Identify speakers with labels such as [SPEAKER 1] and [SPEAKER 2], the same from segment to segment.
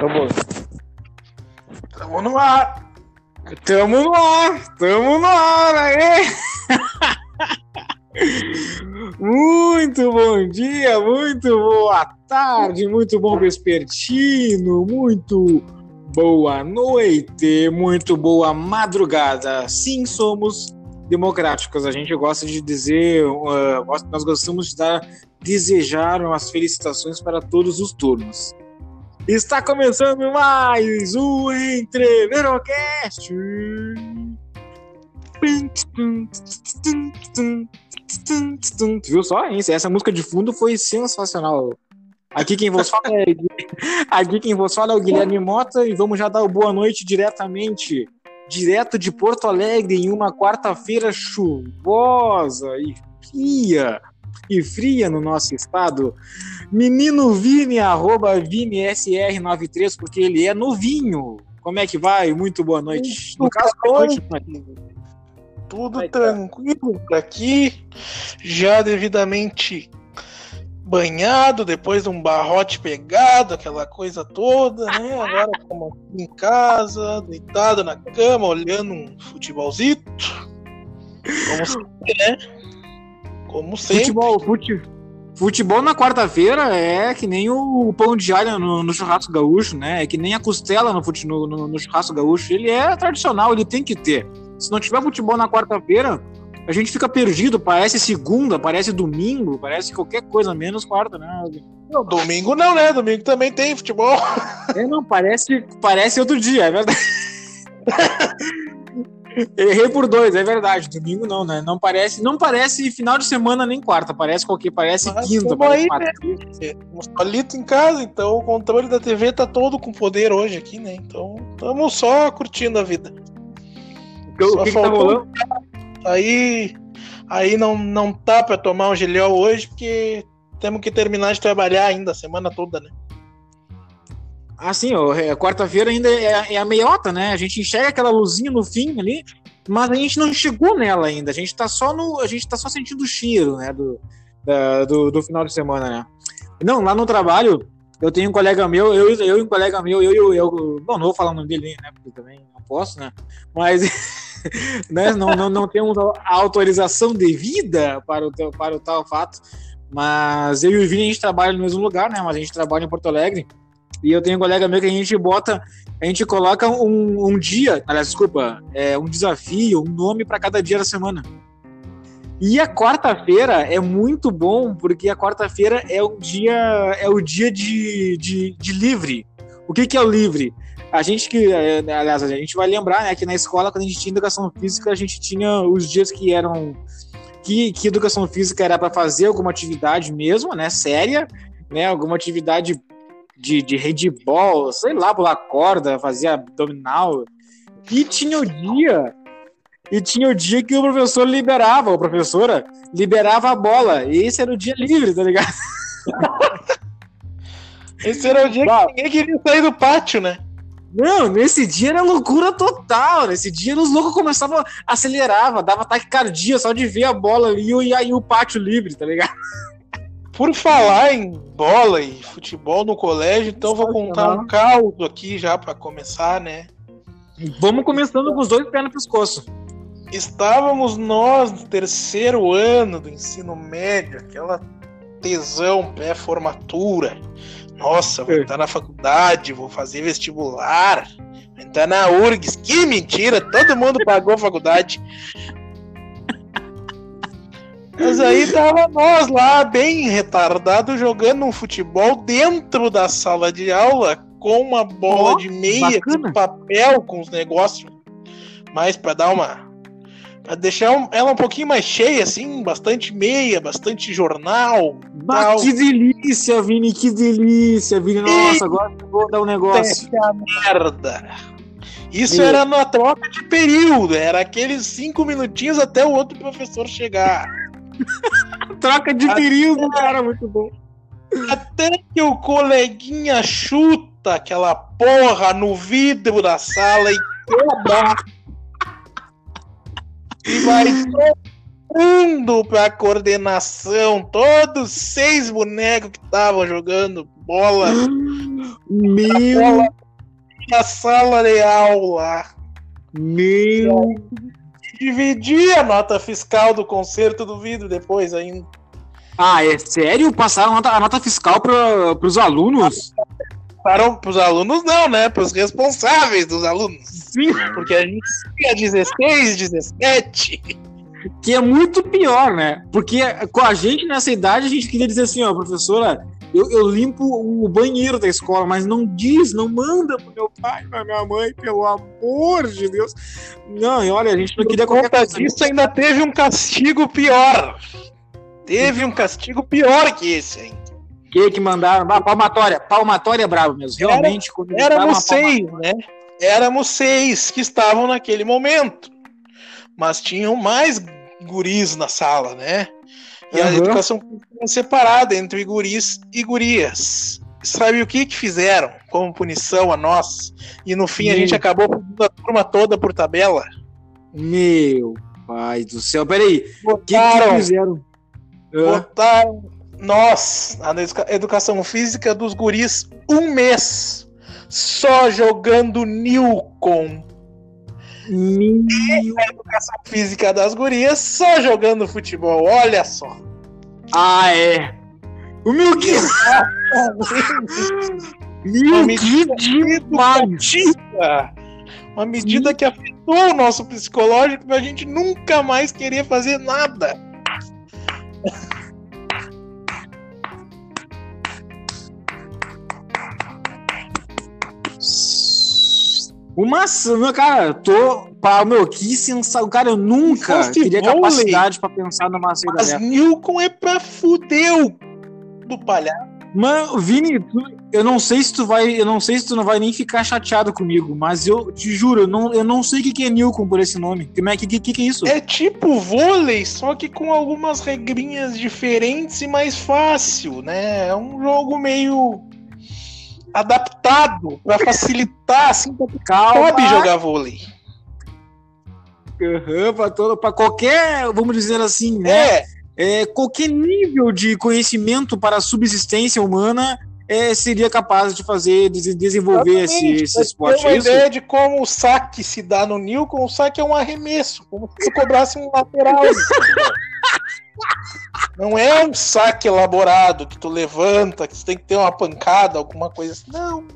[SPEAKER 1] Vamos. Tamo no ar. Tamo no ar. Tamo no ar, aí. Muito bom dia, muito boa tarde, muito bom vespertino, muito boa noite, muito boa madrugada. Sim, somos democráticos. A gente gosta de dizer, uh, nós gostamos de dar, desejar umas felicitações para todos os turnos. Está começando mais o Entreverocast. Viu só? Essa música de fundo foi sensacional. Aqui quem vos fala é, aqui quem vos fala é o Guilherme Mota e vamos já dar o boa noite diretamente, direto de Porto Alegre em uma quarta-feira chuvosa e fria e fria no nosso estado. Menino Vini, arroba ViniSR93, porque ele é novinho. Como é que vai? Muito boa noite.
[SPEAKER 2] no caso, boa noite, Tudo vai tranquilo por aqui, já devidamente banhado, depois de um barrote pegado, aquela coisa toda, né? Agora como em casa, deitado na cama, olhando um futebolzito. Como sempre, né? Como sempre.
[SPEAKER 1] Futebol, fute, futebol na quarta-feira é que nem o pão de alho no, no, churrasco gaúcho, né? É que nem a costela no, fute, no, no, churrasco gaúcho. Ele é tradicional, ele tem que ter. Se não tiver futebol na quarta-feira, a gente fica perdido. Parece segunda, parece domingo, parece qualquer coisa menos quarta, né?
[SPEAKER 2] Não, domingo não, né? Domingo também tem futebol.
[SPEAKER 1] É, não, parece, parece outro dia, é verdade. Errei por dois, é verdade. Domingo não, né? Não parece, não parece final de semana nem quarta, parece qualquer, parece Mas quinta. Parece aí,
[SPEAKER 2] né? Um solito em casa, então o controle da TV tá todo com poder hoje aqui, né? Então estamos só curtindo a vida.
[SPEAKER 1] Então, o que, que tá rolando?
[SPEAKER 2] Aí, aí não, não tá para tomar um gilhol hoje, porque temos que terminar de trabalhar ainda a semana toda, né?
[SPEAKER 1] Ah, sim, é, quarta-feira ainda é, é, a meiota, né? A gente enxerga aquela luzinha no fim ali, mas a gente não chegou nela ainda. A gente tá só no. A gente tá só sentindo o cheiro, né? Do, do, do, final de semana, né? Não, lá no trabalho, eu tenho um colega meu, eu, eu e um colega meu, eu eu, eu. Bom, não vou falar o nome dele, né? Porque também não posso, né? Mas né, não, não, não temos a autorização devida para o, para o tal fato. Mas eu e o Vini a gente trabalha no mesmo lugar, né? Mas a gente trabalha em Porto Alegre. E eu tenho um colega meu que a gente bota, a gente coloca um, um dia, aliás, desculpa, é, um desafio, um nome para cada dia da semana. E a quarta-feira é muito bom, porque a quarta-feira é o dia, é o dia de, de, de livre. O que, que é o livre? A gente que, é, aliás, a gente vai lembrar, né, que na escola, quando a gente tinha educação física, a gente tinha os dias que eram. Que, que educação física era para fazer alguma atividade mesmo, né, séria, né, alguma atividade de, de handball, sei lá, pular corda, fazia abdominal. E tinha o dia. E tinha o dia que o professor liberava, a professora liberava a bola. E esse era o dia livre, tá ligado?
[SPEAKER 2] esse era o dia bah. que ninguém queria sair do pátio, né?
[SPEAKER 1] Não, nesse dia era loucura total. Nesse dia os loucos começavam, acelerava, dava taquicardia só de ver a bola ali e aí o pátio livre, tá ligado?
[SPEAKER 2] Por falar em bola e futebol no colégio, então vou contar um caos aqui já para começar, né?
[SPEAKER 1] Vamos começando com os dois pés no pescoço.
[SPEAKER 2] Estávamos nós no terceiro ano do ensino médio, aquela tesão pré-formatura. Nossa, vou é. entrar na faculdade, vou fazer vestibular, vou entrar na URGS. Que mentira, todo mundo pagou a faculdade. Mas aí tava nós lá, bem retardado, jogando um futebol dentro da sala de aula com uma bola oh, de meia de papel com os negócios. Mas para dar uma. Pra deixar um, ela um pouquinho mais cheia, assim, bastante meia, bastante jornal.
[SPEAKER 1] Bah, que delícia, Vini, que delícia, Vini. Nossa, e... agora vou dar um negócio.
[SPEAKER 2] merda. Isso era na troca de período, era aqueles cinco minutinhos até o outro professor chegar.
[SPEAKER 1] Troca de período, cara, muito bom.
[SPEAKER 2] Até que o coleguinha chuta aquela porra no vidro da sala e quebra. E vai mundo pra coordenação. Todos seis bonecos que estavam jogando bola.
[SPEAKER 1] Meu.
[SPEAKER 2] Bola na sala de aula.
[SPEAKER 1] Meu.
[SPEAKER 2] Dividir a nota fiscal do concerto do vidro depois ainda.
[SPEAKER 1] Ah, é sério? Passaram a nota, a nota fiscal para os alunos?
[SPEAKER 2] Para os alunos não, né? Para os responsáveis dos alunos.
[SPEAKER 1] Sim.
[SPEAKER 2] Porque a gente tinha 16, 17.
[SPEAKER 1] Que é muito pior, né? Porque com a gente nessa idade, a gente queria dizer assim, ó, professora, eu, eu, limpo o banheiro da escola, mas não diz, não manda pro meu pai, pra minha mãe, pelo amor de Deus. Não, e olha, a gente não queria
[SPEAKER 2] qualquer coisa. disso ainda teve um castigo pior. Teve um castigo pior que esse, hein?
[SPEAKER 1] Que que mandaram? Ah, palmatória. Palmatória é bravo mesmo. Realmente.
[SPEAKER 2] Era, éramos seis, né? Éramos seis que estavam naquele momento. Mas tinham mais guris na sala, né? E uhum. a educação é separada entre guris e gurias. Sabe o que que fizeram como punição a nós? E no fim Meu. a gente acabou punindo a turma toda por tabela?
[SPEAKER 1] Meu pai do céu. Peraí. O que, que fizeram?
[SPEAKER 2] Botaram nós, a educação física dos guris, um mês só jogando Newcom.
[SPEAKER 1] Meu...
[SPEAKER 2] E a educação física das gurias só jogando futebol, olha só.
[SPEAKER 1] Ah, é. O meu que.
[SPEAKER 2] Meu. Uma medida que afetou o nosso psicológico pra gente nunca mais querer fazer nada.
[SPEAKER 1] Uma meu cara, tô. Pá, meu, que sensação. Cara, eu nunca teria capacidade para pensar numa saída
[SPEAKER 2] Mas Nilcon é pra fuder do palhaço.
[SPEAKER 1] Mano, Vini, tu, eu não sei se tu vai. Eu não sei se tu não vai nem ficar chateado comigo, mas eu te juro, eu não, eu não sei o que é Nilcon por esse nome. Como é que, que, que é isso?
[SPEAKER 2] É tipo vôlei, só que com algumas regrinhas diferentes e mais fácil, né? É um jogo meio adaptado para facilitar, assim, Calma. pode jogar vôlei.
[SPEAKER 1] Uhum, para todo, para qualquer, vamos dizer assim, né? É. é. qualquer nível de conhecimento para a subsistência humana é, seria capaz de fazer, de desenvolver esse, esse esporte.
[SPEAKER 2] Tem uma isso? ideia de como o saque se dá no Nilcon, o saque é um arremesso, como se cobrasse um lateral. Não é um saque elaborado que tu levanta, que tu tem que ter uma pancada, alguma coisa assim. Não.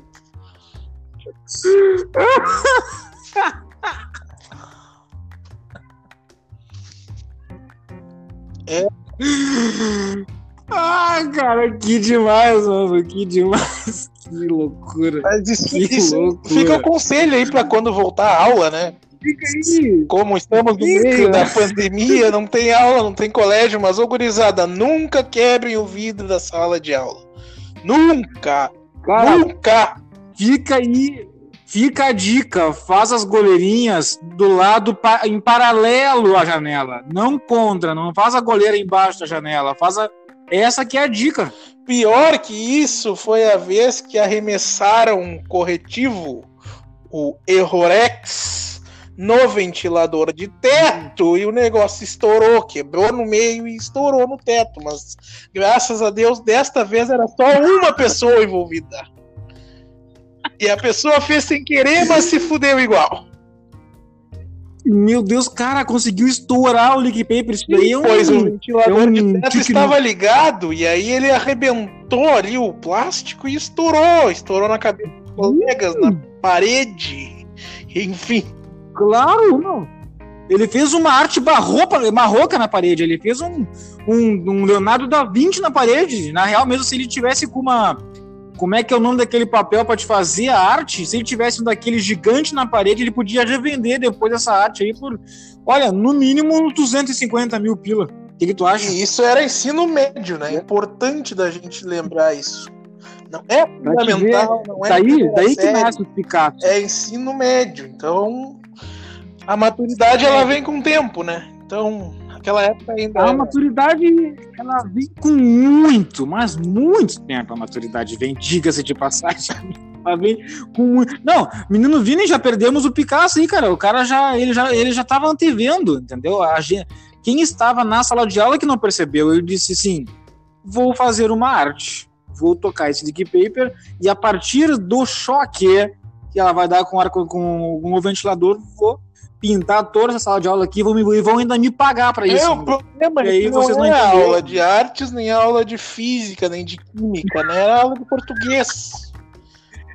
[SPEAKER 1] É. Ah, cara, que demais, mano. Que demais. Que loucura.
[SPEAKER 2] Mas isso, que isso loucura. fica o conselho aí pra quando voltar a aula, né? Fica aí. Como estamos no meio da pandemia, não tem aula, não tem colégio, mas, ô gurizada, nunca quebrem o vidro da sala de aula. Nunca! Cara, nunca!
[SPEAKER 1] Fica aí, fica a dica, faz as goleirinhas do lado em paralelo à janela, não contra, não faz a goleira embaixo da janela, faz a... essa que é a dica.
[SPEAKER 2] Pior que isso foi a vez que arremessaram um corretivo, o Errorex, no ventilador de teto e o negócio estourou, quebrou no meio e estourou no teto. Mas graças a Deus, desta vez era só uma pessoa envolvida. E a pessoa fez sem querer, mas se fudeu igual.
[SPEAKER 1] Meu Deus, cara, conseguiu estourar o leak paper. Isso daí é um,
[SPEAKER 2] pois o ventilador é um de teto estava ligado e aí ele arrebentou ali o plástico e estourou. Estourou na cabeça dos colegas, na parede. Enfim.
[SPEAKER 1] Claro, não. Ele fez uma arte barroca, barroca na parede. Ele fez um, um, um, Leonardo da Vinci na parede. Na real, mesmo se ele tivesse com uma. Como é que é o nome daquele papel para te fazer a arte? Se ele tivesse um daquele gigante na parede, ele podia revender depois essa arte aí por, olha, no mínimo uns 250 mil pila. O que, que, tu acha?
[SPEAKER 2] E isso era ensino médio, né? É importante da gente lembrar isso. Não é fundamental, não é.
[SPEAKER 1] Daí, daí que nasce o Picasso.
[SPEAKER 2] É ensino médio. Então, a maturidade ela vem com o tempo, né? Então, aquela época ainda.
[SPEAKER 1] A maturidade ela vem com muito, mas muito tempo a maturidade vem, diga-se de passagem. Ela vem com Não, menino Vini já perdemos o Picasso aí, cara. O cara já ele já ele já tava antevendo, entendeu? A gente Quem estava na sala de aula que não percebeu, eu disse assim: vou fazer uma arte, vou tocar esse dick paper e a partir do choque que ela vai dar com, arco, com, com o ventilador, vou pintar toda essa sala de aula aqui vão, e vão ainda me pagar para isso. É,
[SPEAKER 2] o problema aí não vocês não é aula de artes, nem aula de física, nem de química, né? Era aula de português.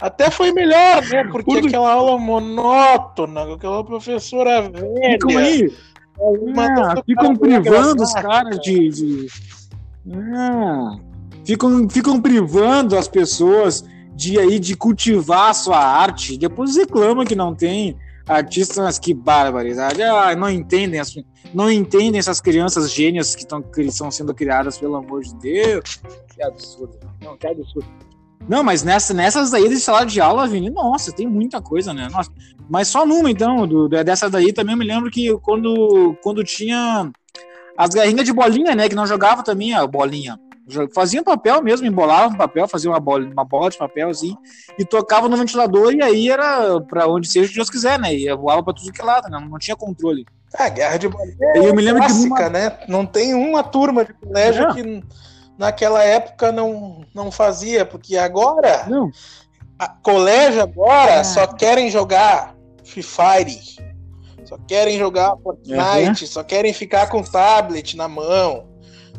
[SPEAKER 2] Até foi melhor, né? Porque aquela aula monótona, aquela professora velha.
[SPEAKER 1] Ficam aí. Ah, ficam privando os caras de. de... Ah, ficam, ficam privando as pessoas de aí de cultivar a sua arte. Depois reclama que não tem artistas, que barbaridade. Ah, não entendem, as, não entendem essas crianças gênias que, tão, que estão sendo criadas, pelo amor de Deus. Que absurdo. Não, que absurdo. Não, mas nessa, nessas daí de sala de aula, Vini, nossa, tem muita coisa, né? Nossa, mas só numa, então, do, dessa daí também eu me lembro que quando, quando tinha as garrinhas de bolinha, né? Que não jogava também a bolinha. Fazia papel mesmo, embolava um papel, fazia uma bola, uma bola de papel assim, e tocava no ventilador, e aí era para onde seja que Deus quiser, né? E voava pra tudo que é lado, né? Não tinha controle.
[SPEAKER 2] A guerra de é eu me lembro clássica, que numa... né? Não tem uma turma de colégio não. que naquela época não, não fazia, porque agora, não. A, colégio agora, ah. só querem jogar Free Fire, só querem jogar Fortnite, uhum. só querem ficar com tablet na mão.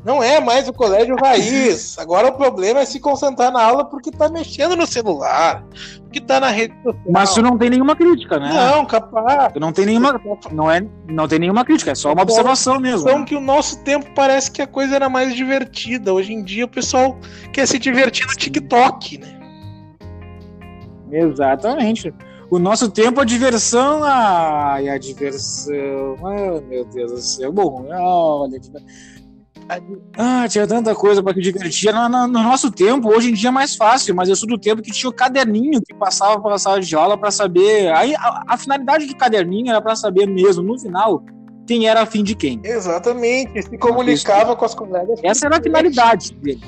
[SPEAKER 2] Não é mais o colégio raiz. Agora o problema é se concentrar na aula porque tá mexendo no celular, porque tá na rede social.
[SPEAKER 1] Mas tu não tem nenhuma crítica, né?
[SPEAKER 2] Não, capaz.
[SPEAKER 1] Tu não tem nenhuma, não é, não tem nenhuma crítica, é só uma observação mesmo.
[SPEAKER 2] Então que o nosso tempo parece que a coisa era mais divertida. Hoje em dia o pessoal quer se divertir no TikTok, né?
[SPEAKER 1] Exatamente. O nosso tempo, a diversão. Ai, a diversão. Ai, meu Deus do céu. Bom, olha. Ah, tinha tanta coisa para que divertir. No, no, no, nosso tempo, hoje em dia é mais fácil, mas eu sou do tempo que tinha o caderninho que passava pela sala de aula para saber. Aí a, a, finalidade do caderninho era para saber mesmo, no final, quem era afim de quem.
[SPEAKER 2] Exatamente, se comunicava com as colegas.
[SPEAKER 1] Essa era a finalidade dele.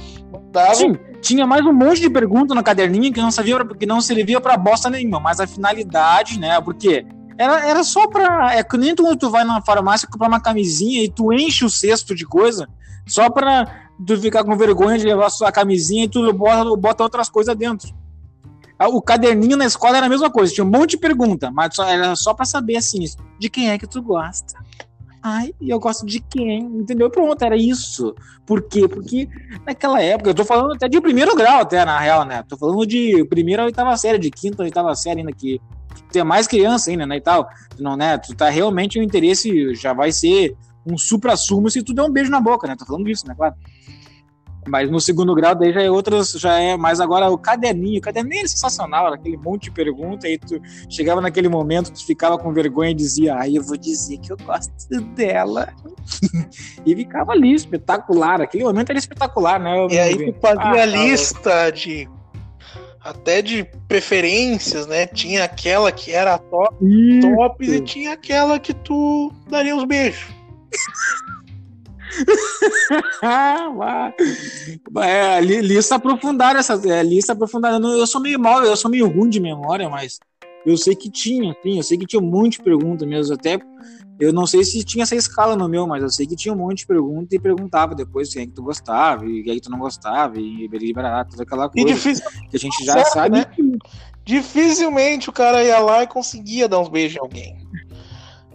[SPEAKER 1] Sim, tinha mais um monte de perguntas no caderninho que não sabia que não servia para bosta nenhuma, mas a finalidade, né? Porque era, era só pra. É que nem tu, tu vai na farmácia comprar uma camisinha e tu enche o cesto de coisa só pra tu ficar com vergonha de levar sua camisinha e tu bota, bota outras coisas dentro. Ah, o caderninho na escola era a mesma coisa, tinha um monte de pergunta, mas só, era só pra saber assim, de quem é que tu gosta. Ai, eu gosto de quem? Entendeu? Pronto, era isso. Por quê? Porque naquela época, eu tô falando até de primeiro grau, até, na real, né? Tô falando de primeira a oitava série, de quinta a oitava série ainda, que tem mais criança ainda, né, e tal. Não, né? Tu tá realmente o interesse já vai ser um supra-sumo se tu der um beijo na boca, né? Tô falando disso, né? Claro. Mas no segundo grau, daí já é outras, já é mais agora o caderninho. O caderninho é sensacional, era aquele monte de pergunta, aí tu chegava naquele momento, tu ficava com vergonha e dizia, ai, eu vou dizer que eu gosto dela. e ficava ali, espetacular. Aquele momento era espetacular, né?
[SPEAKER 2] E aí tu fazia ah, a lista de até de preferências, né? Tinha aquela que era top, top e tinha aquela que tu daria os beijos.
[SPEAKER 1] é, essa é, lista aprofundada. Eu sou meio mal, eu sou meio ruim de memória, mas eu sei que tinha, sim, eu sei que tinha um monte de perguntas mesmo. Até eu não sei se tinha essa escala no meu, mas eu sei que tinha um monte de perguntas e perguntava depois quem é que tu gostava e quem é que tu não gostava e liberar toda aquela coisa
[SPEAKER 2] difícil,
[SPEAKER 1] que a gente já certo, sabe. Né?
[SPEAKER 2] Dificilmente o cara ia lá e conseguia dar uns beijos em alguém.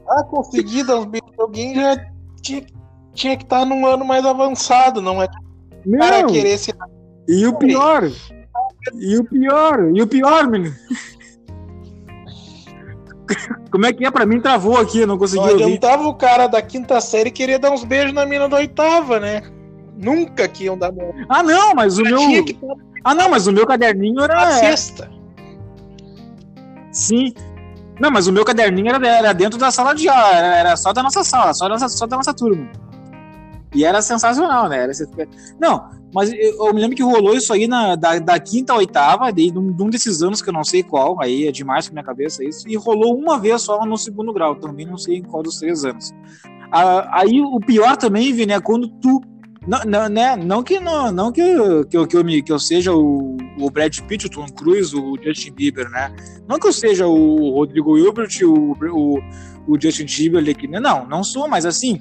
[SPEAKER 2] Ah, conseguir dar uns beijos em alguém já tinha, tinha que estar tá num ano mais avançado, não é?
[SPEAKER 1] Não. Para querer se. E o pior, e o pior, e o pior, menino. Como é que é? Pra mim travou aqui, eu não consegui não
[SPEAKER 2] ouvir. o cara da quinta série querer dar uns beijos na mina da oitava, né? Nunca que iam dar
[SPEAKER 1] Ah, não, mas o meu. Ah, não, mas o meu caderninho era. A
[SPEAKER 2] sexta.
[SPEAKER 1] Sim. Não, mas o meu caderninho era, era dentro da sala de aula, era, era, só da nossa sala, só da nossa, só da nossa turma. E era sensacional, né? Era... Não, mas eu, eu, me lembro que rolou isso aí na, da, da quinta à oitava, de, de, um, de um desses anos que eu não sei qual, aí é demais pra minha cabeça isso, e rolou uma vez só no segundo grau, também não sei em qual dos três anos. Ah, aí o pior também, Vini, é quando tu não, não, né? não que não, não que, que, eu, que, eu me, que eu seja o, o Brad Pitt, o Tom Cruise, o Justin Bieber, né? Não que eu seja o Rodrigo Hilbert, o, o, o Justin Timberlake. Não, não sou, mas assim,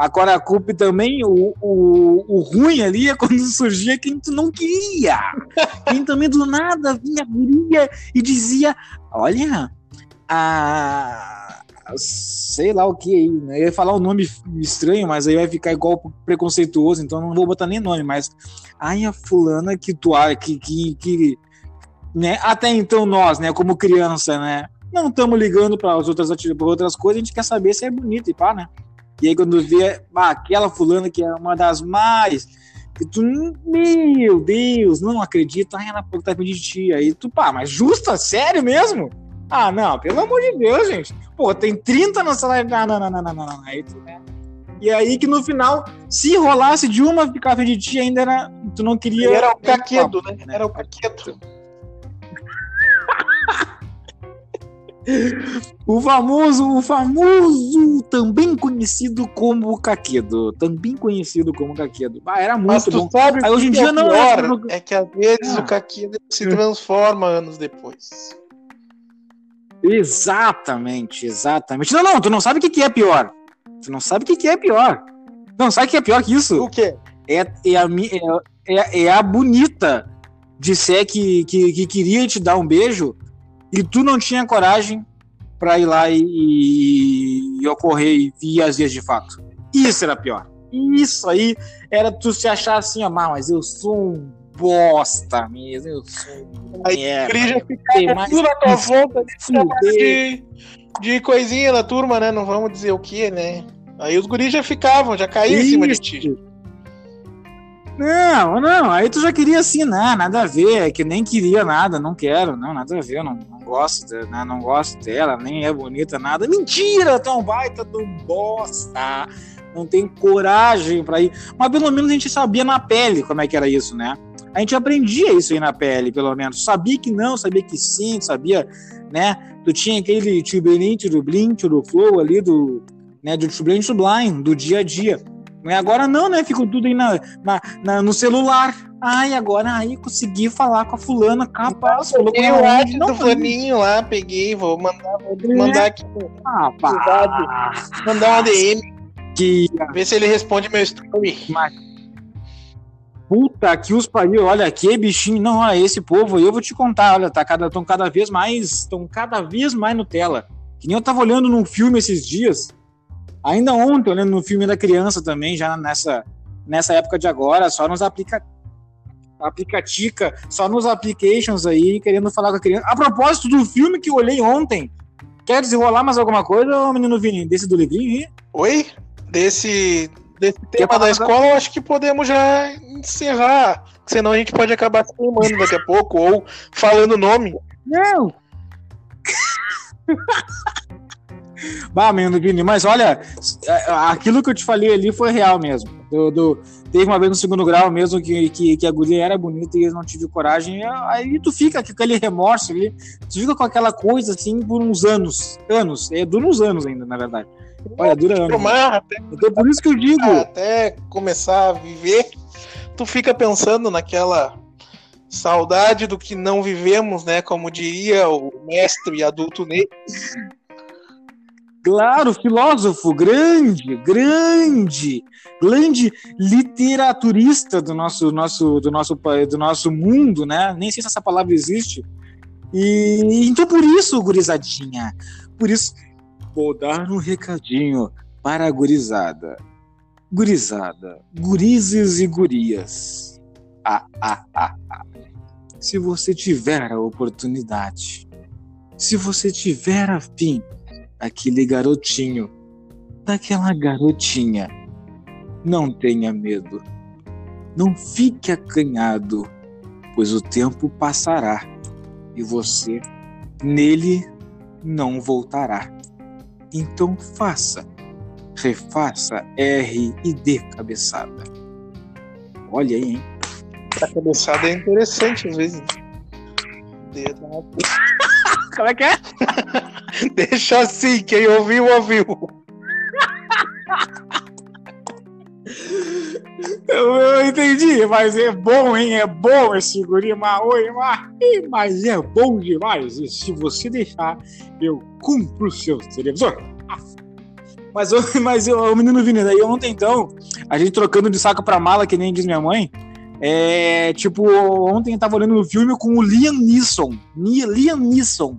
[SPEAKER 1] Agora a culpa também, o, o, o ruim ali é quando surgia quem tu não queria. Quem também do nada vinha e dizia: Olha, a. Sei lá o que aí, né? Eu ia falar um nome estranho, mas aí vai ficar igual preconceituoso, então não vou botar nem nome, mas. Ai, a fulana que tu que, que, que né? Até então nós, né, como criança, né, não estamos ligando para as outras, outras coisas, a gente quer saber se é bonito e pá, né? E aí quando vê ah, aquela fulana que é uma das mais. E tu, meu Deus, não acredita, ai, ela tá pedindo de ti. Aí tu, pá, mas justa? Sério mesmo? Ah, não, pelo amor de Deus, gente. Pô, tem 30 no salário. Não, não, não, não, não, não, não. Aí tu, né? E aí que no final, se rolasse de uma ficar de ti, ainda era. Tu não queria.
[SPEAKER 2] Era o caquedo, né? Era o caquedo.
[SPEAKER 1] O famoso, o famoso, também conhecido como Caquedo. Também conhecido como Caquedo. Ah, era muito Mas tu bom.
[SPEAKER 2] Sabe Aí hoje em dia é não pior, é. É que às vezes ah. o Caquedo se transforma anos depois.
[SPEAKER 1] Exatamente, exatamente. Não, não, tu não sabe o que, é pior. Tu não sabe o que, é pior. Não, sabe o que é pior que isso?
[SPEAKER 2] O quê?
[SPEAKER 1] É, é, a, é, é, é a bonita disser que, que, que queria te dar um beijo e tu não tinha coragem para ir lá e, e, e, ocorrer e às vias de fato. Isso era pior. Isso aí era tu se achar assim, ó, mas eu sou um bosta mesmo, eu sou
[SPEAKER 2] Aí merda, já ficava tudo na tua volta de, de coisinha da turma, né? Não vamos dizer o que, né? Aí os guris já ficavam, já caíam em cima de ti.
[SPEAKER 1] Não, não, aí tu já queria assinar, nada a ver, é que nem queria nada, não quero, não, nada a ver, não, não gosto, né, não gosto dela, nem é bonita, nada. Mentira, tão baita do bosta, não tem coragem para ir. Mas pelo menos a gente sabia na pele como é que era isso, né? A gente aprendia isso aí na pele, pelo menos. Sabia que não, sabia que sim, sabia, né? Tu tinha aquele tubelinho, turublin, flow ali do, né, do tubelinho blind, do dia a dia. Agora não, né? Ficou tudo aí na, na, na, no celular. Ai, agora aí consegui falar com a fulana, capaz.
[SPEAKER 2] Eu peguei o WhatsApp do fulaninho lá, peguei, vou mandar, vou é. mandar aqui. Ah, pá. Mandar uma DM. Que... Ver se ele responde meu story. Mas...
[SPEAKER 1] Puta que os pariu, olha aqui, bichinho. Não, olha, esse povo aí, eu vou te contar, olha, tá cada, tão cada vez mais, estão cada vez mais no tela. Que nem eu tava olhando num filme esses dias, Ainda ontem, olhando no filme da criança também, já nessa, nessa época de agora, só nos aplica, aplicatica, só nos applications aí, querendo falar com a criança. A propósito do filme que eu olhei ontem, quer desenrolar mais alguma coisa, menino Vini, desse do livrinho aí?
[SPEAKER 2] Oi? Desse, desse tema da escola, eu acho que podemos já encerrar, senão a gente pode acabar se queimando daqui a pouco, ou falando nome.
[SPEAKER 1] Não! Bah, menino Vini, mas olha, é, aquilo que eu te falei ali foi real mesmo. Do, do, teve uma vez no segundo grau mesmo que, que, que a guria era bonita e eu não tive coragem. Aí tu fica com aquele remorso ali, tu fica com aquela coisa assim por uns anos. Anos, é, dura uns anos ainda, na verdade. Olha, dura anos.
[SPEAKER 2] Até, então por isso que eu digo. Até começar a viver, tu fica pensando naquela saudade do que não vivemos, né? Como diria o mestre adulto Ney.
[SPEAKER 1] Claro, filósofo, grande, grande, grande literaturista do nosso, nosso, do nosso, do nosso mundo, né? Nem sei se essa palavra existe. E então por isso, gurizadinha, por isso vou dar um recadinho para a gurizada. Gurizada, gurizes e gurias. Ah, ah, ah, ah. Se você tiver a oportunidade, se você tiver a fim aquele garotinho, daquela garotinha. Não tenha medo. Não fique acanhado, pois o tempo passará e você nele não voltará. Então faça, refaça R e D cabeçada. Olha aí, hein?
[SPEAKER 2] A cabeçada é interessante às vezes.
[SPEAKER 1] Como é que é?
[SPEAKER 2] Deixa assim, quem ouviu, ouviu.
[SPEAKER 1] Eu, eu, entendi, mas é bom, hein? É bom esse guri Maoi, mas é bom demais. E se você deixar, eu cumpro o seu televisor. Mas, mas o menino Vini, daí ontem então, a gente trocando de saco pra mala, que nem diz minha mãe, é, tipo, ontem eu tava olhando um filme com o Liam Neeson. Liam Neeson.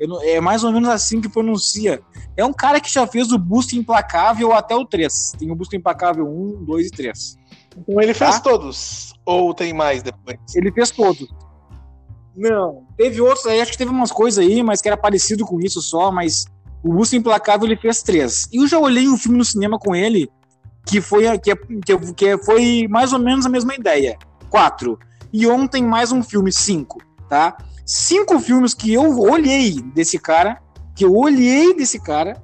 [SPEAKER 1] Não, é mais ou menos assim que pronuncia. É um cara que já fez o Busto Implacável até o 3. Tem o Busto Implacável 1, 2 e 3.
[SPEAKER 2] Então ele fez tá? todos. Ou tem mais depois?
[SPEAKER 1] Ele fez todos. Não. Teve outros aí, acho que teve umas coisas aí, mas que era parecido com isso só, mas o Busto Implacável ele fez três. E eu já olhei um filme no cinema com ele que foi, que, que, que foi mais ou menos a mesma ideia. Quatro. E ontem mais um filme, cinco, tá? Cinco filmes que eu olhei desse cara, que eu olhei desse cara,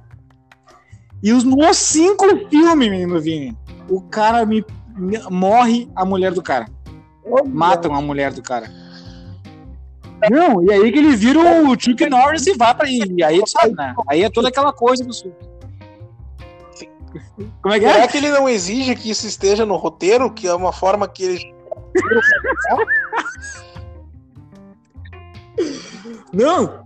[SPEAKER 1] e os nos cinco filmes, menino Vini, o cara me, me morre a mulher do cara. Matam a mulher do cara. Não, e aí que ele vira o Chuck Norris e vai pra ele. E aí tu sabe, né? Aí é toda aquela coisa do sul.
[SPEAKER 2] Como é que é? é que ele não exige que isso esteja no roteiro, que é uma forma que ele.
[SPEAKER 1] não!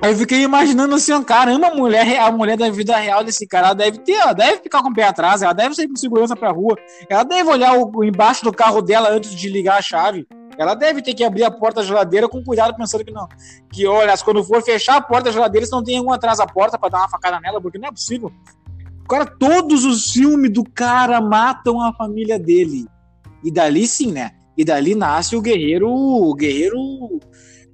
[SPEAKER 1] Aí eu fiquei imaginando assim, caramba, a mulher, a mulher da vida real desse cara, ela deve ter, ela deve ficar com o pé atrás, ela deve sair com segurança pra rua, ela deve olhar o, embaixo do carro dela antes de ligar a chave. Ela deve ter que abrir a porta da geladeira com cuidado, pensando que não. Que, olha, quando for fechar a porta da geladeira, se não tem algum atrás da porta para dar uma facada nela, porque não é possível. Cara, todos os filmes do cara matam a família dele. E dali sim, né? E dali nasce o guerreiro, o guerreiro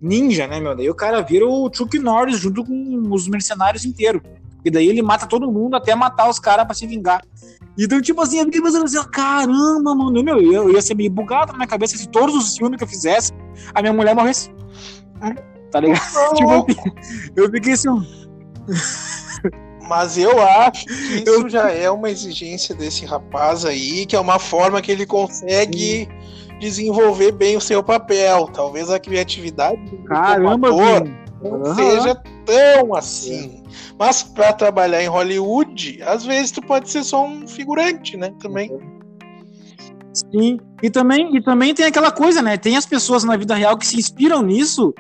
[SPEAKER 1] ninja, né, meu? Daí o cara vira o Chuck Norris junto com os mercenários inteiros. E daí ele mata todo mundo até matar os caras para se vingar. Então, tipo assim, eu fiquei pensando assim, caramba, mano, meu, eu ia ser meio bugado na minha cabeça se todos os filmes que eu fizesse, a minha mulher morresse. Tá ligado? tipo, eu fiquei assim.
[SPEAKER 2] Mas eu acho que isso eu... já é uma exigência desse rapaz aí, que é uma forma que ele consegue Sim. Desenvolver bem o seu papel. Talvez a criatividade do
[SPEAKER 1] Caramba,
[SPEAKER 2] ator não uhum. seja tão assim. Mas para trabalhar em Hollywood, às vezes tu pode ser só um figurante, né? Também.
[SPEAKER 1] Sim. E também, e também tem aquela coisa, né? Tem as pessoas na vida real que se inspiram nisso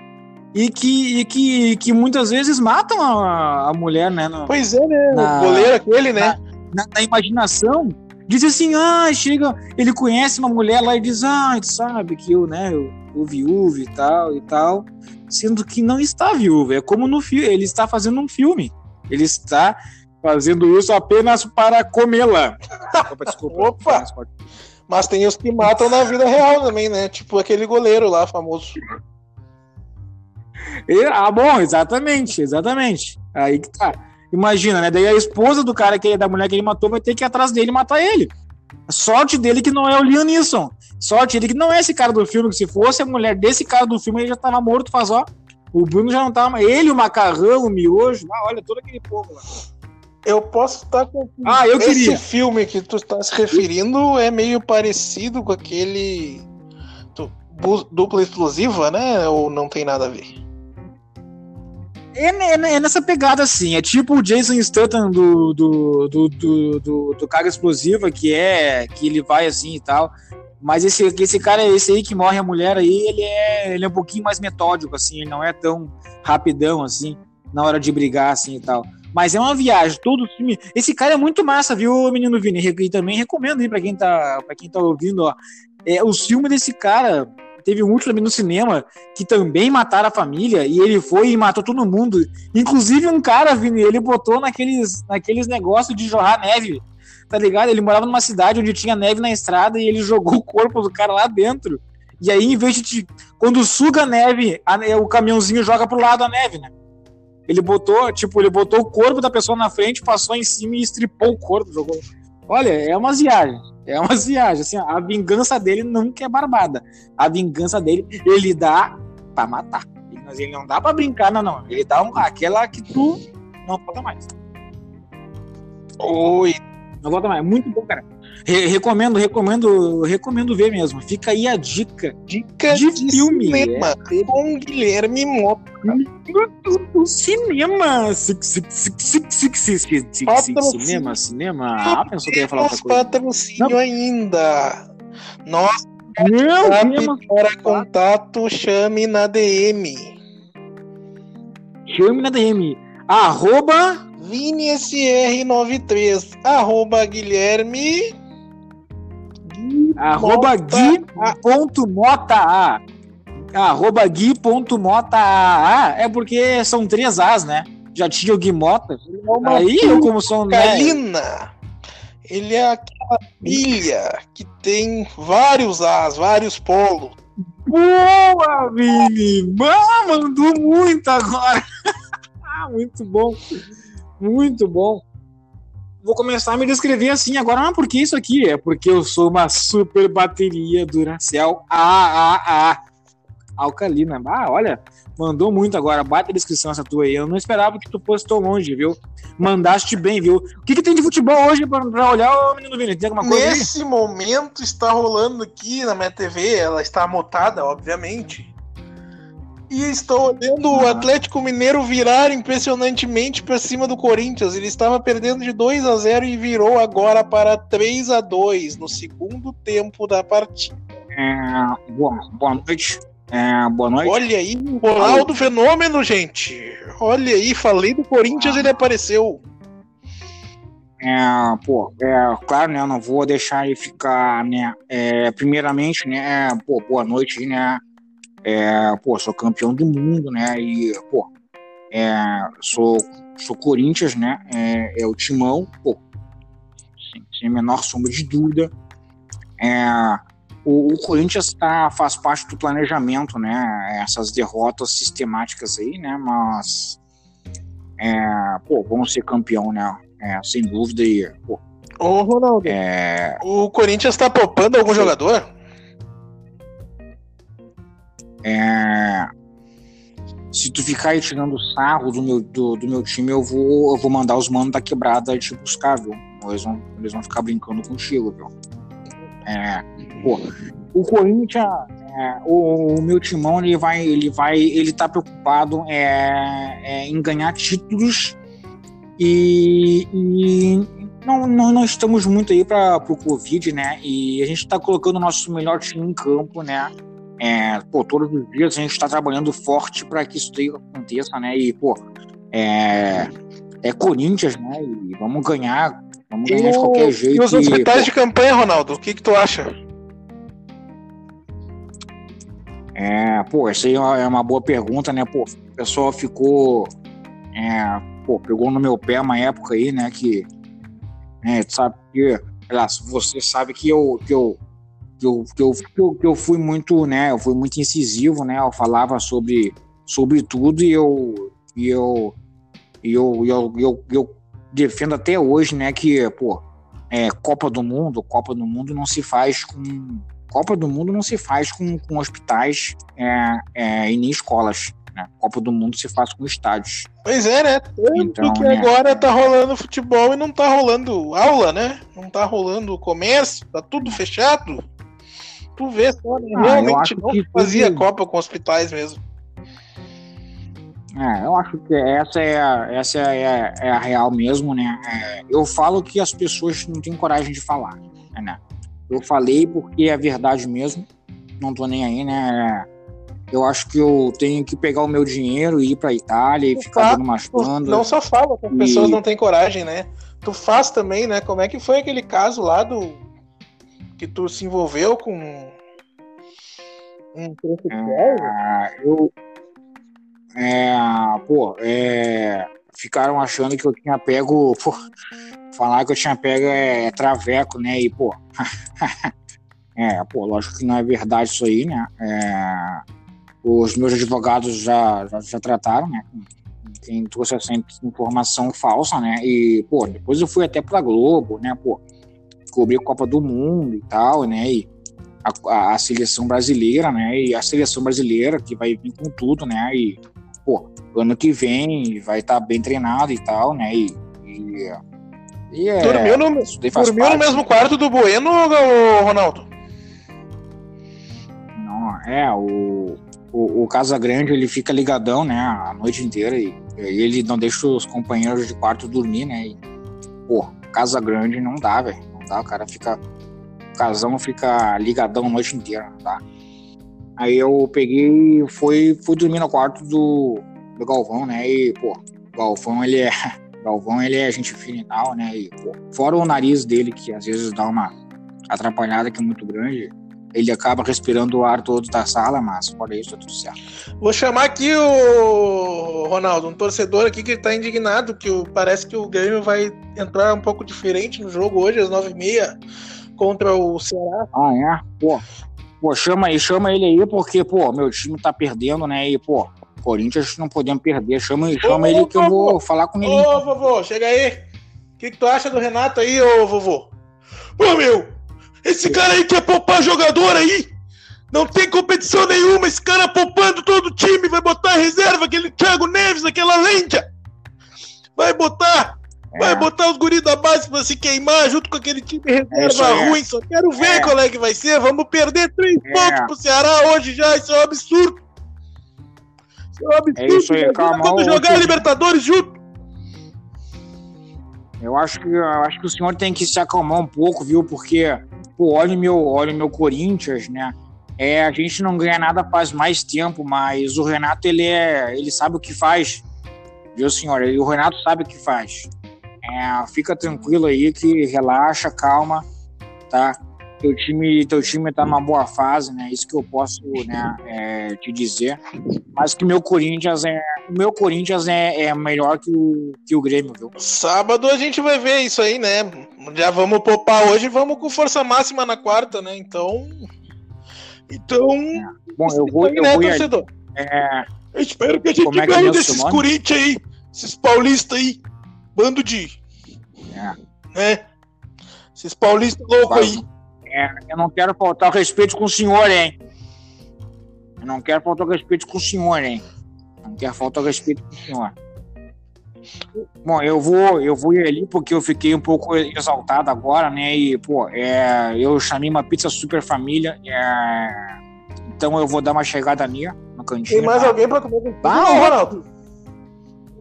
[SPEAKER 1] e que, e que, que muitas vezes matam a, a mulher, né? No,
[SPEAKER 2] pois é, né? Na, o goleiro aquele, né?
[SPEAKER 1] Na, na, imaginação. Diz assim, ah, chega, ele conhece uma mulher lá e diz, ah, sabe que eu, né, eu, eu viúvo e tal e tal, sendo que não está viúvo, é como no filme, ele está fazendo um filme, ele está fazendo isso apenas para comê-la.
[SPEAKER 2] Opa, desculpa. Opa! Mas tem os que matam na vida real também, né? Tipo aquele goleiro lá, famoso.
[SPEAKER 1] E, ah, bom, exatamente, exatamente. Aí que tá. Imagina, né? Daí a esposa do cara que da mulher que ele matou vai ter que ir atrás dele e matar ele. sorte dele que não é o Liam Neeson. Sorte dele que não é esse cara do filme, que se fosse a mulher desse cara do filme, ele já tava morto faz ó. O Bruno já não tava. Ele, o macarrão, o miojo, ah, olha todo aquele povo lá.
[SPEAKER 2] Eu posso estar com.
[SPEAKER 1] Ah, eu Esse queria.
[SPEAKER 2] filme que tu está se referindo é meio parecido com aquele. Dupla explosiva, né? Ou não tem nada a ver?
[SPEAKER 1] É, é, é, nessa pegada assim, é tipo o Jason Statham do, do, do, do, do, do Carga Explosiva, que é que ele vai assim e tal. Mas esse, esse cara, esse aí que morre a mulher aí, ele é, ele é um pouquinho mais metódico, assim, ele não é tão rapidão assim, na hora de brigar, assim e tal. Mas é uma viagem, todo filme. Esse cara é muito massa, viu, menino Vini? E também recomendo aí pra quem tá, pra quem tá ouvindo, ó. É, os filmes desse cara, Teve um último no cinema que também mataram a família e ele foi e matou todo mundo. Inclusive um cara, Vini, ele botou naqueles, naqueles negócios de jorrar neve. Tá ligado? Ele morava numa cidade onde tinha neve na estrada e ele jogou o corpo do cara lá dentro. E aí, em vez de. Quando suga a neve, a, o caminhãozinho joga pro lado a neve, né? Ele botou, tipo, ele botou o corpo da pessoa na frente, passou em cima e estripou o corpo, jogou. Olha, é uma viagem. É uma viagem. Assim, a vingança dele nunca é barbada. A vingança dele, ele dá pra matar. Ele não dá pra brincar, não, não. Ele dá um, aquela que tu não volta mais. Oi. Não volta mais. Muito bom, cara. Re recomendo, recomendo, recomendo ver mesmo. Fica aí a dica.
[SPEAKER 2] Dica de, de filme. Cinema é. com Guilherme Mota.
[SPEAKER 1] Cinema. Cinema, cinema. Ah, pensou que ia falar outra
[SPEAKER 2] coisa. patrocínio não. ainda. Nossa. Não, para contato, chame na DM.
[SPEAKER 1] Chame na DM. Arroba
[SPEAKER 2] ViniSR93, arroba Guilherme.
[SPEAKER 1] Arroba Gui.mota. Arroba Gui.mota. É porque são três As, né? Já tinha o Gui Mota.
[SPEAKER 2] É Aí eu, como sou um. Calina. Ele é aquela pilha que tem vários As, vários polos.
[SPEAKER 1] Boa, Vini! Ah, mandou muito agora! muito bom! Muito bom! Vou começar a me descrever assim agora. Ah, por que isso aqui? É porque eu sou uma super bateria Duracell AAA alcalina. Ah, olha, Mandou muito agora. Bate a descrição essa tua aí. Eu não esperava que tu fosse tão longe, viu? Mandaste bem, viu? O que, que tem de futebol hoje pra, pra olhar, ô menino Vini? Tem alguma coisa
[SPEAKER 2] Nesse aí? momento está rolando aqui na minha TV, ela está mutada, obviamente. E estou olhando ah. o Atlético Mineiro virar impressionantemente para cima do Corinthians. Ele estava perdendo de 2 a 0 e virou agora para 3 a 2 no segundo tempo da partida.
[SPEAKER 1] É, boa, boa noite. É, boa noite.
[SPEAKER 2] Olha aí, Ronaldo Fenômeno, gente. Olha aí, falei do Corinthians, ah. ele apareceu.
[SPEAKER 1] É, pô, é, claro, né, eu não vou deixar ele ficar, né, é, primeiramente, né, é, pô, boa noite, né, é, pô, sou campeão do mundo, né, e, pô, é, sou, sou Corinthians, né, é, é o timão, pô, sem, sem a menor sombra de dúvida, é, o, o Corinthians tá, faz parte do planejamento, né? Essas derrotas sistemáticas aí, né? Mas, é, pô, vamos ser campeão, né? É, sem dúvida. E, pô,
[SPEAKER 2] Ô, Ronaldo, é... o Corinthians tá poupando algum jogador?
[SPEAKER 1] É... Se tu ficar aí tirando sarro do meu, do, do meu time, eu vou, eu vou mandar os manos da quebrada te buscar, viu? Eles vão, eles vão ficar brincando contigo, viu? É, pô, o Corinthians, é, o, o, meu timão, ele vai, ele vai, ele tá preocupado é, é em ganhar títulos e, e não, não, não, estamos muito aí para o Covid, né? E a gente está colocando o nosso melhor time em campo, né? É, pô, todos os dias a gente está trabalhando forte para que isso daí aconteça, né? E, pô, é, é Corinthians, né? E vamos ganhar Vamos ganhar de qualquer jeito.
[SPEAKER 2] E os hospitais e, de campanha, Ronaldo, o que, que tu acha?
[SPEAKER 1] É, pô, essa aí é uma boa pergunta, né? Pô, o pessoal ficou. É, pô, pegou no meu pé uma época aí, né? Que. Né, sabe que. Você sabe que eu, que eu que eu, que eu, que eu, que eu fui muito, né, eu fui muito incisivo, né, eu falava sobre, sobre tudo e eu, e eu, e eu, eu, eu, eu defendo até hoje, né, que, pô, é, Copa do Mundo, Copa do Mundo não se faz com. Copa do Mundo não se faz com, com hospitais é, é, e nem escolas. Né? Copa do Mundo se faz com estádios.
[SPEAKER 2] Pois é, né? Tanto então, que né, agora tá rolando futebol e não tá rolando aula, né? Não tá rolando comércio, tá tudo fechado. Tu vê só, né? Ah, Realmente não fazia Copa com hospitais mesmo.
[SPEAKER 1] É, eu acho que essa é a, essa é a, é a real mesmo, né? É, eu falo que as pessoas não têm coragem de falar, né? Eu falei porque é verdade mesmo, não tô nem aí, né? Eu acho que eu tenho que pegar o meu dinheiro e ir pra Itália e tu ficar dando umas bandas.
[SPEAKER 2] Não só fala que as e... pessoas não têm coragem, né? Tu faz também, né? Como é que foi aquele caso lá do. Que tu se envolveu com.
[SPEAKER 1] Um é, eu, é, pô, é, ficaram achando que eu tinha pego, pô, falar que eu tinha pego é, é traveco, né? E, pô, é, pô, lógico que não é verdade isso aí, né? É, os meus advogados já, já, já trataram, né? Quem trouxe essa informação falsa, né? E, pô, depois eu fui até pra Globo, né? Pô, cobri a Copa do Mundo e tal, né? E a, a, seleção brasileira, né? E a seleção brasileira que vai vir com tudo, né? E pô, ano que vem vai estar tá bem treinado e tal, né? E, e,
[SPEAKER 2] e é, dormiu no, dormiu no mesmo quarto do Bueno, Ronaldo?
[SPEAKER 1] Não, é, o, o, o Casa Grande ele fica ligadão, né, a noite inteira e, e ele não deixa os companheiros de quarto dormir, né? E, pô, Casa Grande não dá, velho. Dá, o cara fica. O casão fica ligadão a noite inteira, dá. Aí eu peguei fui, fui dormir no quarto do, do Galvão, né? E, pô, o Galvão, ele é. Galvão, ele é gente fina e tal, né? E, pô, fora o nariz dele, que às vezes dá uma atrapalhada que é muito grande, ele acaba respirando o ar todo da sala, mas fora isso, é tudo certo.
[SPEAKER 2] Vou chamar aqui o Ronaldo, um torcedor aqui que está indignado, que o, parece que o Grêmio vai entrar um pouco diferente no jogo hoje, às nove e meia, contra o Ceará.
[SPEAKER 1] Ah, é? Pô, pô, chama aí, chama ele aí, porque, pô, meu time tá perdendo, né? E, pô, Corinthians não podemos perder. Chama, chama ô, ele ô, que eu vou falar com ele.
[SPEAKER 2] Ô, vovô, chega aí. O que, que tu acha do Renato aí, ô, vovô? Ô, meu, esse cara aí quer poupar jogador aí? Não tem competição nenhuma, esse cara poupando todo o time, vai botar reserva, aquele Thiago Neves, aquela lente. Vai botar, é. vai botar os guris da base pra se queimar junto com aquele time reserva é ruim. Só quero ver é. qual é que vai ser. Vamos perder três é. pontos pro Ceará hoje já, isso é um absurdo.
[SPEAKER 1] Isso é um absurdo. É isso aí, calma.
[SPEAKER 2] Vamos jogar Libertadores junto.
[SPEAKER 1] Eu acho que eu acho que o senhor tem que se acalmar um pouco, viu? Porque pô, olha o meu, olha meu Corinthians, né? É, a gente não ganha nada faz mais tempo, mas o Renato ele é, ele sabe o que faz, viu, senhor? Ele, o Renato sabe o que faz. É, fica tranquilo aí, que relaxa, calma, tá? Teu time, teu time tá numa boa fase, né? Isso que eu posso, né, é, te dizer. Mas que meu Corinthians é, o meu Corinthians é, é melhor que o, que o Grêmio, viu?
[SPEAKER 2] Sábado a gente vai ver isso aí, né? Já vamos poupar hoje, vamos com força máxima na quarta, né? Então, então. É.
[SPEAKER 1] Bom, eu vou, eu
[SPEAKER 2] né,
[SPEAKER 1] vou
[SPEAKER 2] torcedor? É... Eu espero que a gente é ganhe desses Corinthians aí, esses paulistas aí, bando de. É. Né? Esses paulistas loucos aí.
[SPEAKER 1] É, eu não quero faltar o respeito com o senhor, hein? Eu não quero faltar o respeito com o senhor, hein? Não quero faltar o respeito com o senhor. Bom, eu vou, eu vou ir ali porque eu fiquei um pouco exaltado agora, né? E, pô, é, eu chamei uma pizza super família. É, então eu vou dar uma chegada minha no cantinho.
[SPEAKER 2] Tem mais tá? alguém pra comer?
[SPEAKER 1] Ah, Ronaldo.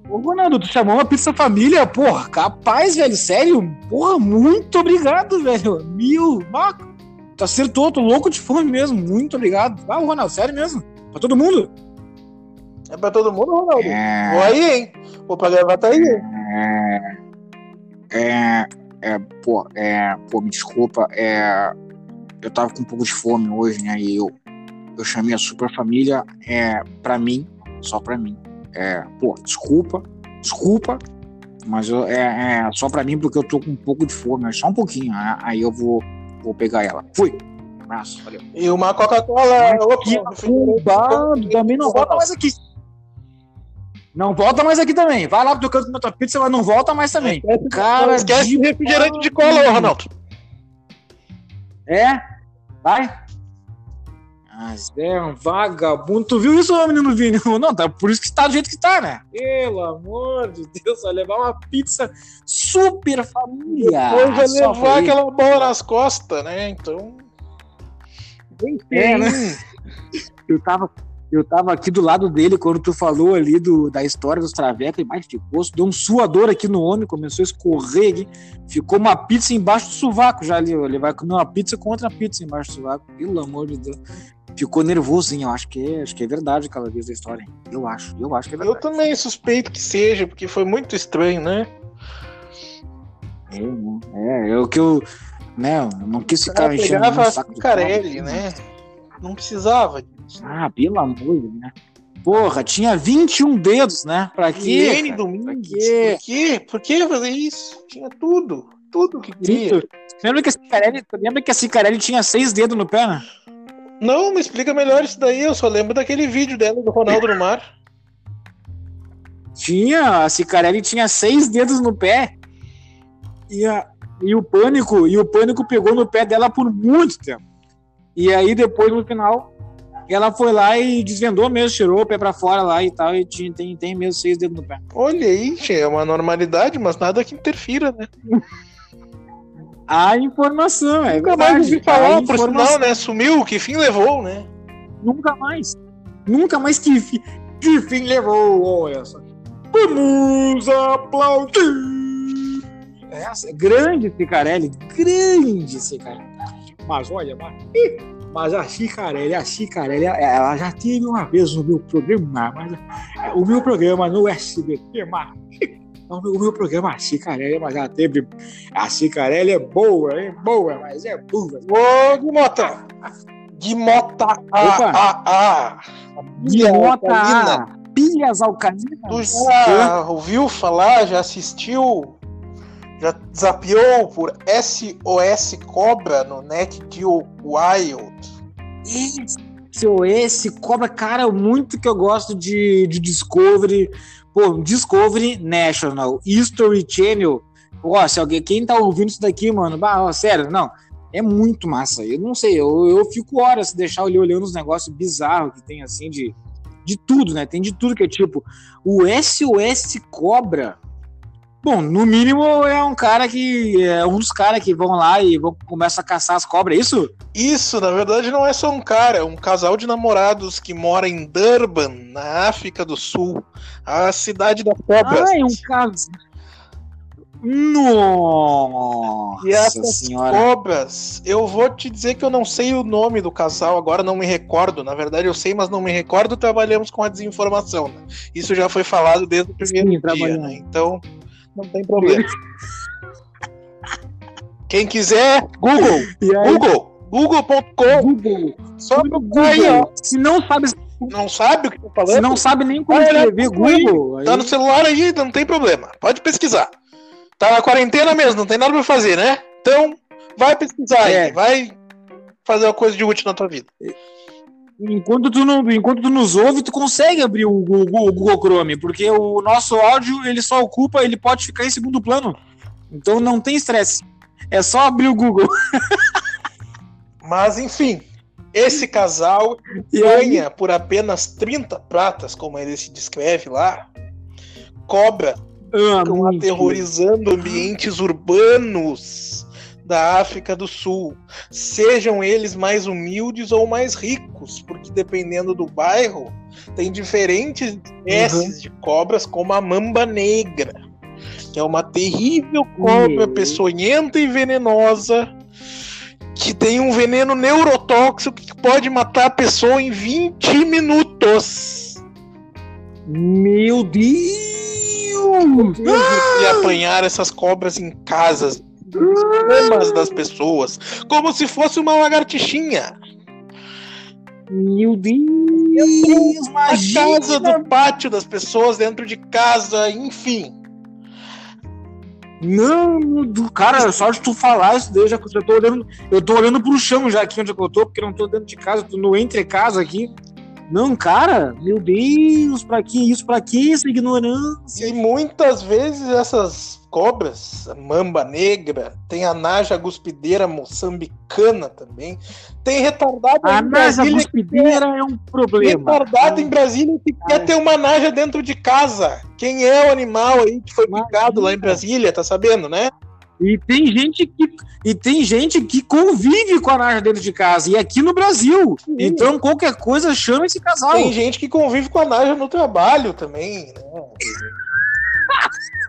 [SPEAKER 1] Ô, Ronaldo, tu chamou uma pizza família? Porra, capaz, velho, sério? Porra, muito obrigado, velho. Mil, Marco. Tu acertou, tô louco de fome mesmo. Muito obrigado. Ah, Ronaldo, sério mesmo? Pra todo mundo?
[SPEAKER 2] É pra todo mundo, Ronaldo? É... Vou aí, hein? Vou pra gravar tá aí.
[SPEAKER 1] É... é... É, pô, é, pô, me desculpa, é, eu tava com um pouco de fome hoje, né, e eu, eu chamei a Super Família, é, pra mim, só pra mim, é, pô, desculpa, desculpa, mas eu, é, é só pra mim porque eu tô com um pouco de fome, só um pouquinho, né, aí eu vou, vou pegar ela. Fui! Abraço, valeu.
[SPEAKER 2] E uma Coca-Cola,
[SPEAKER 1] também não volta mais aqui. Não volta mais aqui também. Vai lá pro teu canto comer tua pizza, mas não volta mais também.
[SPEAKER 2] Esquece, Cara, esquece de refrigerante de cola, Ronaldo.
[SPEAKER 1] É? Vai. Mas é um vagabundo. Tu viu isso, menino Vini? Não, tá por isso que tá do jeito que tá, né? Pelo amor de Deus, vai levar uma pizza super família.
[SPEAKER 2] Depois vai levar aquela bola nas costas, né? Então.
[SPEAKER 1] É, né? Eu tava, eu tava aqui do lado dele quando tu falou ali do, da história dos travecos embaixo de posto, deu um suador aqui no homem, começou a escorrer aqui, ficou uma pizza embaixo do sovaco já ali, ele vai comer uma pizza com outra pizza embaixo do sovaco, pelo amor de Deus. Ficou nervosinho, eu acho que é, acho que é verdade aquela vez da história. Eu acho, eu acho que é verdade.
[SPEAKER 2] Eu também suspeito que seja, porque foi muito estranho, né?
[SPEAKER 1] É, né? é, é o que eu, né, eu não quis ficar
[SPEAKER 2] enchendo o saco Carelli, né? Não precisava
[SPEAKER 1] ah, pelo amor de Deus, né? Porra, tinha 21 dedos, né? Pra quê?
[SPEAKER 2] N Domingos. Pra quê? Por quê? Por que fazer isso? Tinha tudo. Tudo que queria. Sim,
[SPEAKER 1] lembra que a Cicarelli, lembra que a Cicarelli tinha seis dedos no pé, né?
[SPEAKER 2] Não, me explica melhor isso daí. Eu só lembro daquele vídeo dela do Ronaldo no mar.
[SPEAKER 1] Tinha, a Cicarelli tinha seis dedos no pé. E, a, e o pânico, e o pânico pegou no pé dela por muito tempo. E aí depois no final ela foi lá e desvendou mesmo, tirou o pé pra fora lá e tal, e tinha, tem, tem mesmo seis dedos no pé.
[SPEAKER 2] Olha aí, é uma normalidade, mas nada que interfira, né?
[SPEAKER 1] A informação, é
[SPEAKER 2] Nunca mais ouvi falar, por sinal, né? Sumiu, que fim levou, né?
[SPEAKER 1] Nunca mais. Nunca mais que, fim, que fim levou, olha só. Vamos aplaudir! Essa, é grande Cicarelli, grande Cicarelli. Mas olha, mas... Mas a Chicarelli, a Chicarelli, ela já teve uma vez no meu programa, mas o meu programa no SBT, mas o meu, o meu programa, a Cicarelli, mas já teve. A Cicarelli é boa, é boa, mas é boa.
[SPEAKER 2] Ô, Guimota! Guimota!
[SPEAKER 1] Opa.
[SPEAKER 2] Ah, ah, ah.
[SPEAKER 1] Guimota
[SPEAKER 2] alcalina.
[SPEAKER 1] A, pilhas alcalinas.
[SPEAKER 2] Tu já ouviu falar, já assistiu, já zapeou por SOS Cobra no Net Geo Wild?
[SPEAKER 1] SOS Cobra, cara, muito que eu gosto de, de Discovery. Pô, Discovery National, History Channel. Ó, se alguém, quem tá ouvindo isso daqui, mano, bah, ó, sério, não. É muito massa. Eu não sei, eu, eu fico horas se deixar ali olhando os negócios bizarros que tem assim de, de tudo, né? Tem de tudo que é tipo. O SOS Cobra. Bom, no mínimo é um cara que. É um dos caras que vão lá e vão, começam a caçar as cobras, é isso?
[SPEAKER 2] Isso, na verdade, não é só um cara, é um casal de namorados que mora em Durban, na África do Sul, a cidade da cobra.
[SPEAKER 1] Ah, é um caso. Nossa
[SPEAKER 2] E essas
[SPEAKER 1] senhora.
[SPEAKER 2] cobras, eu vou te dizer que eu não sei o nome do casal, agora não me recordo. Na verdade, eu sei, mas não me recordo. Trabalhamos com a desinformação. né? Isso já foi falado desde o primeiro
[SPEAKER 1] Sim,
[SPEAKER 2] dia, né? Então, não tem problema. Quem quiser, Google,
[SPEAKER 1] aí,
[SPEAKER 2] Google, google.com,
[SPEAKER 1] Google.
[SPEAKER 2] só procurar aí, ó.
[SPEAKER 1] Se não sabe, se
[SPEAKER 2] Não sabe o que eu tô falando?
[SPEAKER 1] não sabe nem como escrever Google, aí,
[SPEAKER 2] Tá no celular aí, não tem problema. Pode pesquisar. Tá na quarentena mesmo, não tem nada pra fazer, né? Então, vai pesquisar
[SPEAKER 1] É.
[SPEAKER 2] aí, vai fazer uma coisa de útil na tua vida.
[SPEAKER 1] Enquanto tu, não, enquanto tu nos ouve, tu consegue abrir o Google, o Google Chrome, porque o nosso áudio ele só ocupa, ele pode ficar em segundo plano. Então não tem estresse. É só abrir o Google.
[SPEAKER 2] Mas, enfim, esse casal
[SPEAKER 1] E aí,
[SPEAKER 2] ganha por apenas 30 pratas, como ele se descreve lá. Cobra
[SPEAKER 1] ah,
[SPEAKER 2] ficam aterrorizando ambientes urbanos da África do Sul, sejam eles mais humildes ou mais ricos, porque dependendo do bairro, tem diferentes espécies de cobras, como a mamba negra, que é uma terrível cobra
[SPEAKER 1] Uhum.
[SPEAKER 2] peçonhenta e venenosa, que tem um veneno neurotóxico que pode matar a pessoa em 20 minutos.
[SPEAKER 1] Meu Deus!
[SPEAKER 2] e apanhar essas cobras em casas, camas das pessoas, como se fosse uma lagartixinha.
[SPEAKER 1] Meu Deus!
[SPEAKER 2] Na casa do pátio das pessoas, dentro de casa, enfim.
[SPEAKER 1] Não, do cara, só de tu falar isso daí, eu já, já tô olhando. Eu tô olhando pro chão já aqui onde eu tô, porque eu não tô dentro de casa, tô no entre casa aqui. Não, cara, meu Deus, pra que isso? Pra que essa ignorância?
[SPEAKER 2] E muitas vezes essas cobras, a mamba negra, tem a naja guspideira moçambicana também, tem retardado
[SPEAKER 1] A
[SPEAKER 2] em
[SPEAKER 1] naja
[SPEAKER 2] Brasília
[SPEAKER 1] cuspideira é um problema.
[SPEAKER 2] retardado em Brasília que quer ter uma naja dentro de casa. Quem é o animal aí que foi
[SPEAKER 1] Imagina.
[SPEAKER 2] picado lá em Brasília, tá sabendo, né?
[SPEAKER 1] E tem gente que e tem gente que convive com a naja dentro de casa e aqui no Brasil. Então qualquer coisa chama esse casal.
[SPEAKER 2] Tem gente que convive com a naja no trabalho também, né?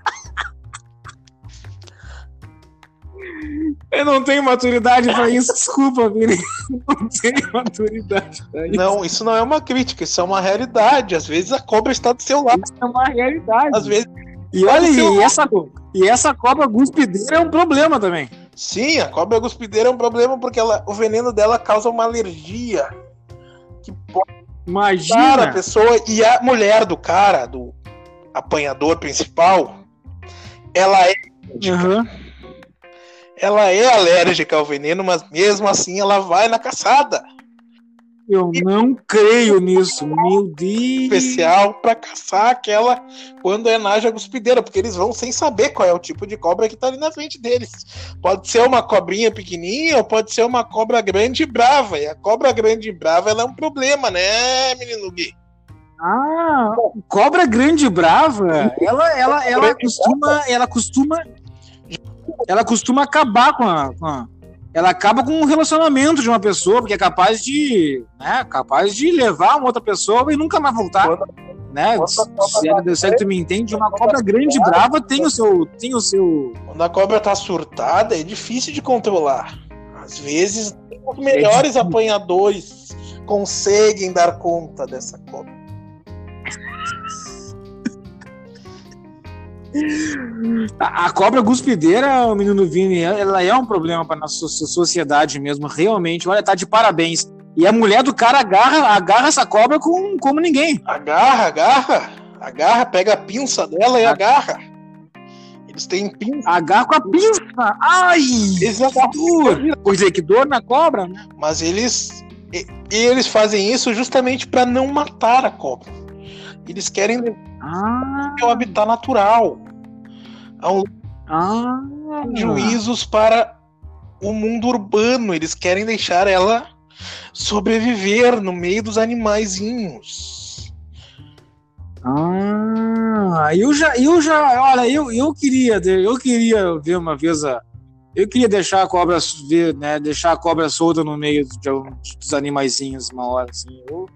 [SPEAKER 1] Eu não tenho maturidade pra isso, desculpa, Vini. Não tenho maturidade pra isso.
[SPEAKER 2] Não, isso não é uma crítica, isso é uma realidade. Às vezes a cobra está do seu lado,
[SPEAKER 1] Isso é uma realidade.
[SPEAKER 2] às vezes
[SPEAKER 1] E olha, e essa, e essa cobra guspideira é um problema também.
[SPEAKER 2] Sim, a cobra guspideira é um problema porque ela, o veneno dela causa uma alergia que pode matar a
[SPEAKER 1] Imagina.
[SPEAKER 2] pessoa e a mulher do cara, do apanhador principal, ela é,
[SPEAKER 1] Aham.
[SPEAKER 2] Ela é alérgica ao veneno, mas mesmo assim ela vai na caçada
[SPEAKER 1] Eu não creio nisso, meu Deus.
[SPEAKER 2] especial pra caçar aquela quando é naja guspideira, porque eles vão sem saber qual é o tipo de cobra que tá ali na frente deles. Pode ser uma cobrinha pequenininha ou pode ser uma cobra grande e brava. E a cobra grande e brava ela é um problema, né, menino Gui?
[SPEAKER 1] Ah, cobra grande e brava, ela, ela, ela costuma, ela costuma, ela costuma acabar com a, com a- ela acaba com o relacionamento de uma pessoa, porque é capaz de, né, capaz de levar uma outra pessoa e nunca mais voltar, né?
[SPEAKER 2] quando
[SPEAKER 1] Se, é- é que tu me entende, uma cobra grande e brava tem o seu, tem o seu,
[SPEAKER 2] Quando a cobra tá surtada, é difícil de controlar. Às vezes, os melhores
[SPEAKER 1] difícil.
[SPEAKER 2] apanhadores conseguem dar conta dessa cobra.
[SPEAKER 1] A, a cobra guspideira, o menino Vini, ela é um problema para nossa sociedade mesmo, realmente. Olha, tá de parabéns. E a mulher do cara agarra, agarra essa cobra com, como ninguém.
[SPEAKER 2] Agarra, agarra. Agarra, pega a pinça dela e agarra. Eles têm pinça.
[SPEAKER 1] Agarra com a pinça. Ai! Eles agarram. Pois é, que dor na cobra. Né?
[SPEAKER 2] Mas eles. Eles fazem isso justamente para não matar a cobra. Eles querem ah. o habitat natural. Há um ah. juízos para o mundo urbano. Eles querem deixar ela sobreviver no meio dos animaizinhos.
[SPEAKER 1] Ah, eu já, eu já, olha, eu, eu queria, eu queria ver uma vez a, eu queria deixar a cobra ver, né, deixar a cobra solta no meio de, de, dos animaizinhos uma hora, assim. Eu,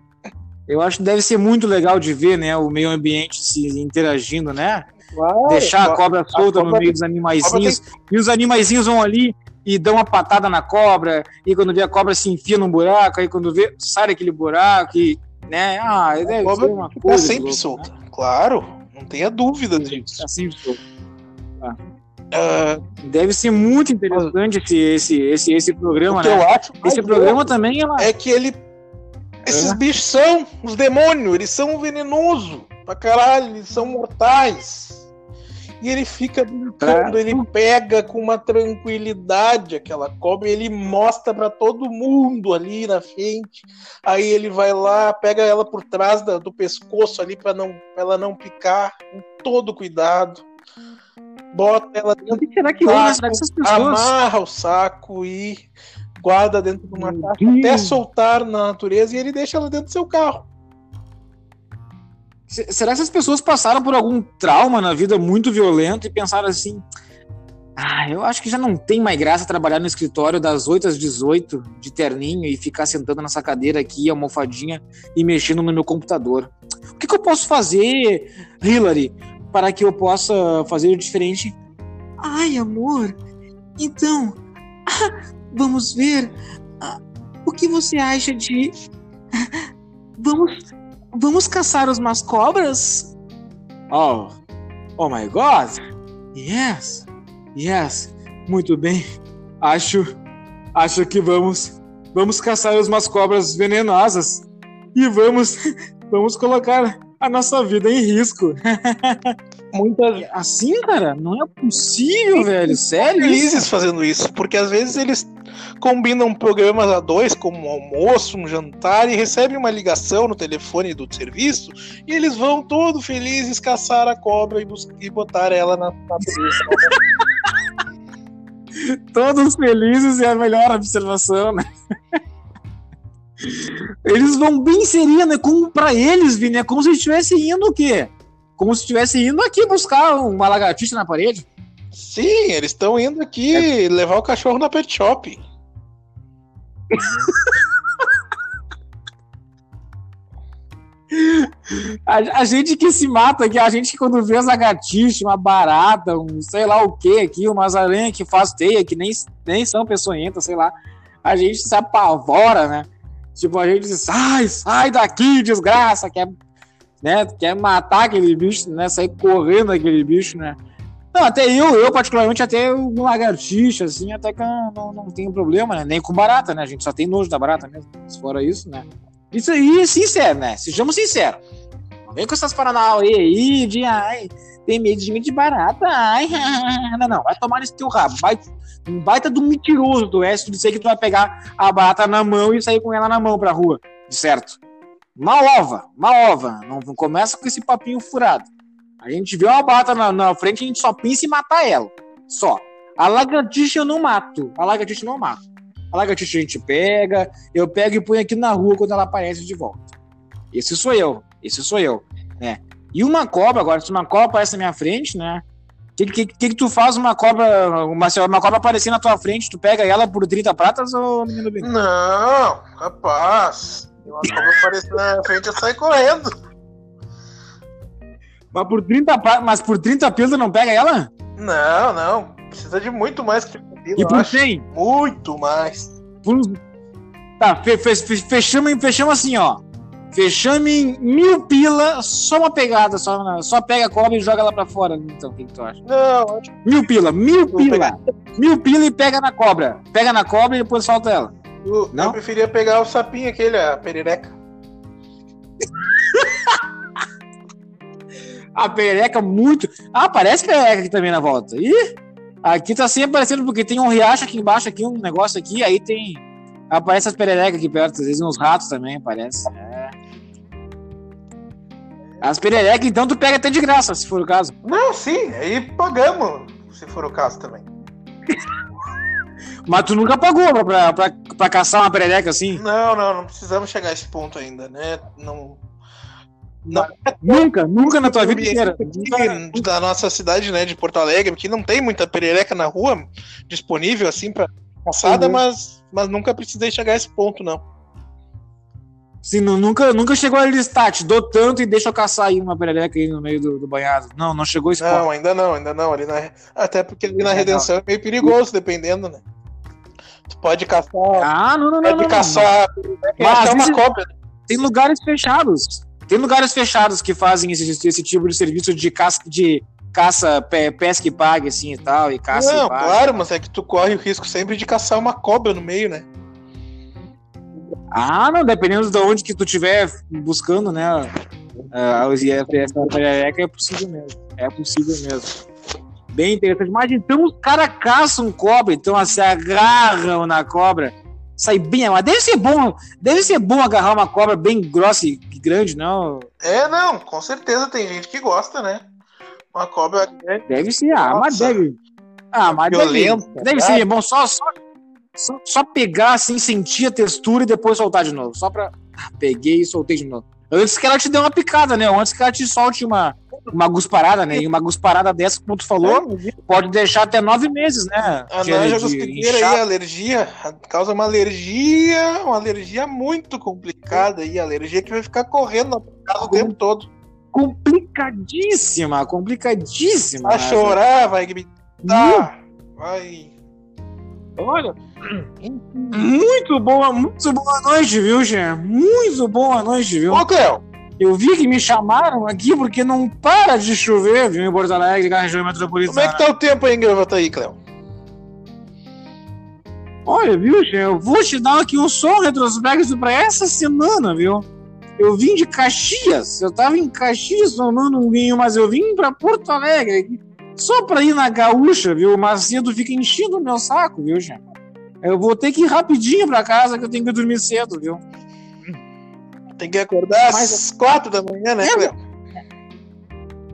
[SPEAKER 1] eu acho que deve ser muito legal de ver, né, o meio ambiente se interagindo, né? Deixar a cobra solta a cobra, no meio dos animaizinhos tem... e os animaizinhos vão ali e dão uma patada na cobra, e quando vê a cobra se enfia num buraco, aí quando vê, sai daquele buraco, e, né? Ah, deve
[SPEAKER 2] a ser uma coisa. Tá sempre louco, solta, né? claro, não tenha dúvida disso. Tá sempre solta.
[SPEAKER 1] Ah. Uh, deve ser muito interessante esse, esse, esse, esse programa, né?
[SPEAKER 2] Eu acho
[SPEAKER 1] esse programa também
[SPEAKER 2] ela... é que ele. Esses é. bichos são os demônios, eles são venenosos pra caralho, eles são mortais e ele fica brincando, é. ele pega com uma tranquilidade aquela cobra, ele mostra para todo mundo ali na frente. Aí ele vai lá, pega ela por trás da, do pescoço ali para não pra ela não picar, com todo cuidado. Bota ela dentro
[SPEAKER 1] do será que saco,
[SPEAKER 2] amarra o saco e guarda dentro de uma caixa até soltar na natureza e ele deixa ela dentro do seu carro.
[SPEAKER 1] Será que essas pessoas passaram por algum trauma na vida muito violento e pensaram assim: ah, eu acho que já não tem mais graça trabalhar no escritório das 8 às 18 de terninho e ficar sentando nessa cadeira aqui, almofadinha e mexendo no meu computador. O que, que eu posso fazer, Hillary, para que eu possa fazer diferente? Ai, amor, então, vamos ver. Ah, o que você acha de. Vamos Vamos caçar os mascobras? Oh, oh my God! Yes, yes, muito bem. Acho, acho que vamos, vamos caçar os mascobras venenosas e vamos, vamos colocar a nossa vida em risco. Muitas assim, cara, não é possível, velho. Sério?
[SPEAKER 2] Felizes fazendo isso, porque às vezes eles combinam programas a dois, como um almoço, um jantar, e recebem uma ligação no telefone do serviço, e eles vão todo felizes caçar a cobra e, e botar ela na.
[SPEAKER 1] Todos felizes é a melhor observação, né? Eles vão bem seriam, né? Como pra eles, Vini, é como se estivesse indo o quê? Como se estivesse indo aqui buscar uma lagartixa na parede.
[SPEAKER 2] Sim, eles estão indo aqui é. levar o cachorro na pet shop.
[SPEAKER 1] A, a, gente que se mata aqui, a gente que quando vê as lagartixas, uma barata, um sei lá o que aqui, umas aranhas que faz teia, que nem, nem são peçonhentas, sei lá, a gente se apavora, né? Tipo, a gente diz, sai, sai daqui, desgraça, quer, né, quer matar aquele bicho, né, sair correndo aquele bicho, né? Não, até eu, eu particularmente, até um lagartixa, assim, até que não, não tenho problema, né? Nem com barata, né? A gente só tem nojo da barata mesmo. Fora isso, né? Isso aí, sincero, né? Sejamos sinceros. Não vem com essas paranau aí, aí de ai, tem medo de mim de barata, ai, não, não, vai tomar nesse teu rabo, vai, um baita do mentiroso do tu dizer que tu vai pegar a barata na mão e sair com ela na mão pra rua, de certo. Uma ova, ova, não, não começa com esse papinho furado. A gente vê uma barata na, na frente, a gente só pensa em matar ela. Só. A lagartixa eu não mato. A lagartixa eu não mato. A lagartixa a gente pega, eu pego e ponho aqui na rua quando ela aparece de volta. Esse sou eu. Esse sou eu. Né? E uma cobra, agora, se uma cobra aparece na minha frente, né? O que, que, que, tu faz uma cobra, uma, uma cobra aparecer na tua frente, tu pega ela por 30 pratas ou menino?
[SPEAKER 2] Não, rapaz. Uma cobra aparecer na frente, eu saio correndo.
[SPEAKER 1] Mas por 30, mas por 30 pila não pega ela?
[SPEAKER 2] Não, não. Precisa de muito mais que 30
[SPEAKER 1] pila. E por 100?
[SPEAKER 2] Muito mais. Por...
[SPEAKER 1] Tá, fe, fe, fechamos, fechamos assim, ó. Fechame em mil pila, só uma pegada, só, só pega a cobra e joga lá pra fora. Então, o que, que tu acha?
[SPEAKER 2] Não, acho
[SPEAKER 1] Mil pila, mil pila. Mil pila e pega na cobra. Pega na cobra e depois solta ela.
[SPEAKER 2] eu,
[SPEAKER 1] Não?
[SPEAKER 2] eu preferia pegar o sapinho aquele, a perereca.
[SPEAKER 1] A perereca muito. Ah, parece perereca aqui também na volta. Ih, aqui tá sempre aparecendo porque tem um riacho aqui embaixo, aqui, um negócio aqui, aí tem. Aparece as pererecas aqui perto, às vezes uns ratos também, parece. É. As pererecas, então, tu pega até de graça, se for o caso.
[SPEAKER 2] Não, sim, aí pagamos, se for o caso também.
[SPEAKER 1] Mas tu nunca pagou pra, pra, pra, pra caçar uma perereca assim?
[SPEAKER 2] Não, não, não precisamos chegar a esse ponto ainda, né? Não. Não
[SPEAKER 1] Nunca, nunca na tua vida inteira.
[SPEAKER 2] da nossa cidade, né, de Porto Alegre, porque não tem muita perereca na rua disponível assim para caçada,
[SPEAKER 1] Uhum.
[SPEAKER 2] mas, mas nunca precisei chegar a esse ponto, não.
[SPEAKER 1] Sim, nu- nunca, nunca chegou a listar, te dou tanto e deixa eu caçar aí uma perereca aí no meio do, do banhado. Não, não chegou esse ponto.
[SPEAKER 2] Não, ainda não, ainda não. Ali na, até porque ali na redenção é meio perigoso, dependendo, né? Tu pode caçar.
[SPEAKER 1] Ah, não, não, não.
[SPEAKER 2] pode
[SPEAKER 1] não, não.
[SPEAKER 2] caçar.
[SPEAKER 1] Mas,
[SPEAKER 2] achar
[SPEAKER 1] às
[SPEAKER 2] uma
[SPEAKER 1] vezes-
[SPEAKER 2] cobra.
[SPEAKER 1] Tem lugares fechados. Tem lugares fechados que fazem esse, esse tipo de serviço de caça, de caça, pe- pesca e pague, assim e tal, e caça
[SPEAKER 2] Não,
[SPEAKER 1] e pague.
[SPEAKER 2] claro, mas é que tu corre o risco sempre de caçar uma cobra no meio, né?
[SPEAKER 1] Ah, não, dependendo de onde que tu estiver buscando, né? os- e essa perereca é possível mesmo. É possível mesmo. Bem interessante. Mas então os caras caçam cobra, então se agarram na cobra. Sai bem, mas deve ser bom, deve ser bom agarrar uma cobra bem grossa e grande, não?
[SPEAKER 2] É, não, com certeza tem gente que gosta, né? Uma cobra grande.
[SPEAKER 1] Deve ser, ah, mas deve. Ah, mas deve,
[SPEAKER 2] Violenta,
[SPEAKER 1] deve
[SPEAKER 2] né?
[SPEAKER 1] ser bom só, só, só, só pegar assim, sentir a textura e depois soltar de novo. Só pra. Ah, peguei e soltei de novo. Antes que ela te dê uma picada, né? Antes que ela te solte uma, uma gusparada, né? E uma gusparada dessa, como tu falou, pode deixar até nove meses, né?
[SPEAKER 2] A nanja guspiteira aí, alergia, causa uma alergia, uma alergia muito complicada aí, alergia que vai ficar correndo na o tempo todo.
[SPEAKER 1] Complicadíssima, complicadíssima.
[SPEAKER 2] Vai chorar, vai gritar, vai.
[SPEAKER 1] Olha, muito boa, muito boa noite, viu, Jean? Muito boa noite, viu?
[SPEAKER 2] Ô, Cleo,
[SPEAKER 1] Eu vi que me chamaram aqui porque não para de chover, viu, em Porto Alegre, na região metropolitana.
[SPEAKER 2] como é que tá o tempo aí em Gravataí, Cleo?
[SPEAKER 1] Olha, viu, Jean, eu vou te dar aqui um som retrospecto pra essa semana, viu? Eu vim de Caxias, eu tava em Caxias tomando um vinho, mas eu vim pra Porto Alegre só pra ir na gaúcha, viu? O Macedo fica enchendo o meu saco, viu, Jean? Eu vou ter que ir rapidinho pra casa que eu tenho que dormir cedo, viu?
[SPEAKER 2] Tem que acordar
[SPEAKER 1] Mas-
[SPEAKER 2] às quatro da manhã, né,
[SPEAKER 1] É,
[SPEAKER 2] Cleo?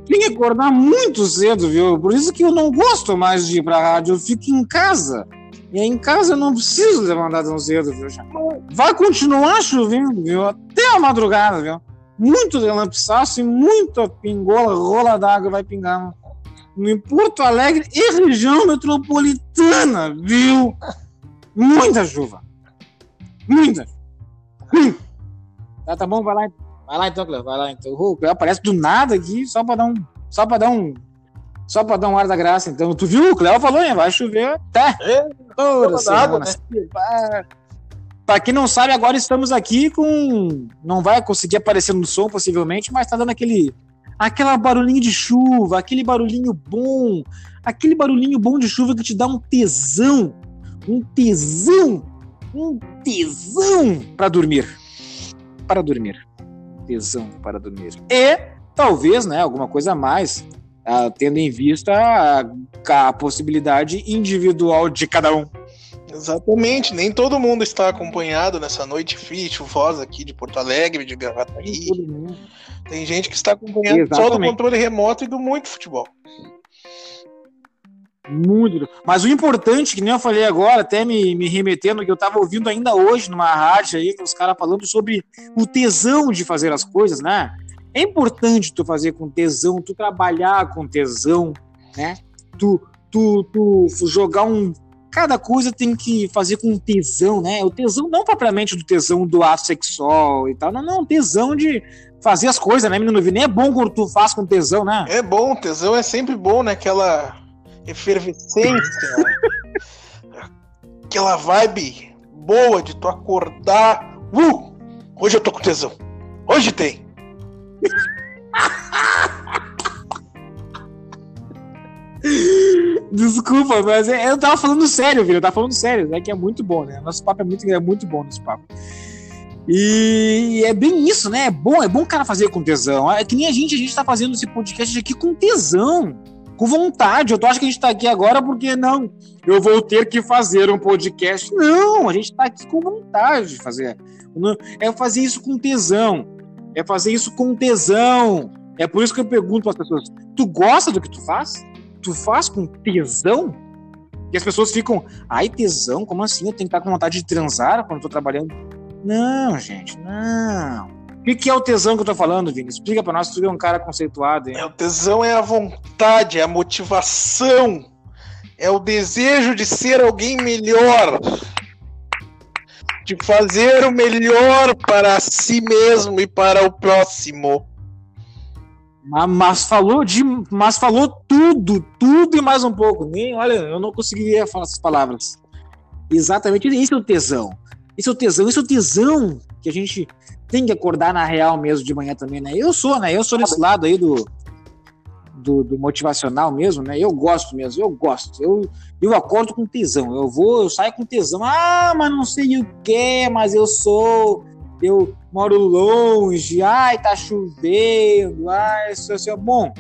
[SPEAKER 1] Tem que acordar muito cedo, viu? Por isso que eu não gosto mais de ir pra rádio, eu fico em casa. E aí em casa eu não preciso levantar tão cedo, viu? Vai continuar chovendo, viu? Até a madrugada, viu? Muito relampiçaço e muita pingola, rola d'água vai pingar no, em Porto Alegre e região metropolitana, viu? Muita chuva. Muita. Hum. Tá, tá bom, vai lá. Vai lá então, Cleo, vai lá então. O Cleo aparece do nada aqui, só pra dar um. Só pra dar um. Só pra dar um ar da graça. Então, tu viu? O Cleo falou, hein? Vai chover até.
[SPEAKER 2] É,
[SPEAKER 1] Toda. Vai. Pra quem não sabe, agora estamos aqui com. Não vai conseguir aparecer no som, possivelmente, mas tá dando aquele. Aquela barulhinho de chuva, aquele barulhinho bom, aquele barulhinho bom de chuva que te dá um tesão, um tesão, um tesão para dormir, para dormir, tesão para dormir. E talvez, né, alguma coisa a mais, ah, tendo em vista a, a possibilidade individual de cada um.
[SPEAKER 2] Exatamente, nem todo mundo está acompanhado nessa noite fria, e chuvosa aqui de Porto Alegre, de Gravataí. Tem gente que está acompanhando só do
[SPEAKER 1] Exatamente.
[SPEAKER 2] controle remoto e do muito futebol.
[SPEAKER 1] Muito. Mas o importante, que nem eu falei agora, até me, me remetendo, que eu tava ouvindo ainda hoje numa rádio aí, os caras falando sobre o tesão de fazer as coisas, né? É importante tu fazer com tesão, tu trabalhar com tesão, né? Tu, tu, tu jogar um. Cada coisa tem que fazer com tesão, né? O tesão não propriamente do tesão do ato sexual e tal, não, não, tesão de fazer as coisas, né, menino? Nem é bom quando tu faz com tesão, né?
[SPEAKER 2] É bom, tesão é sempre bom, né? Aquela efervescência, aquela vibe boa de tu acordar. Uh! Hoje eu tô com tesão. Hoje tem.
[SPEAKER 1] Desculpa, mas é, eu tava falando sério, filho. Eu tava falando sério, né? Que é muito bom, né? Nosso papo é muito, é muito bom, nosso papo. E é bem isso, né? É bom, é bom o cara fazer com tesão. É que nem a gente, a gente tá fazendo esse podcast aqui com tesão, com vontade. Eu tô acho que a gente tá aqui agora porque não, eu vou ter que fazer um podcast. Não, a gente tá aqui com vontade de fazer. É fazer isso com tesão. É fazer isso com tesão. É por isso que eu pergunto as pessoas: tu gosta do que tu faz? Tu faz com tesão? E as pessoas ficam, ai, tesão? Como assim? Eu tenho que estar com vontade de transar quando eu tô trabalhando? Não, gente, não. O que, que é o tesão que eu tô falando, Vini? Explica para nós, tu é um cara conceituado. Hein?
[SPEAKER 2] É, o tesão é a vontade, é a motivação, é o desejo de ser alguém melhor de fazer o melhor para si mesmo e para o próximo.
[SPEAKER 1] Mas, falou de, mas falou tudo, tudo e mais um pouco. Nem, olha, eu não conseguiria falar essas palavras. Exatamente, isso é o tesão. Isso é o tesão, isso é o tesão que a gente tem que acordar na real mesmo de manhã também, né? Eu sou, né? Eu sou desse lado aí do, do, do, motivacional mesmo, né? Eu gosto mesmo, eu gosto. Eu, eu acordo com tesão. Eu vou, eu saio com tesão. Ah, mas não sei o que, mas eu sou. Eu moro longe. Ai, tá chovendo. Ai, isso é bom.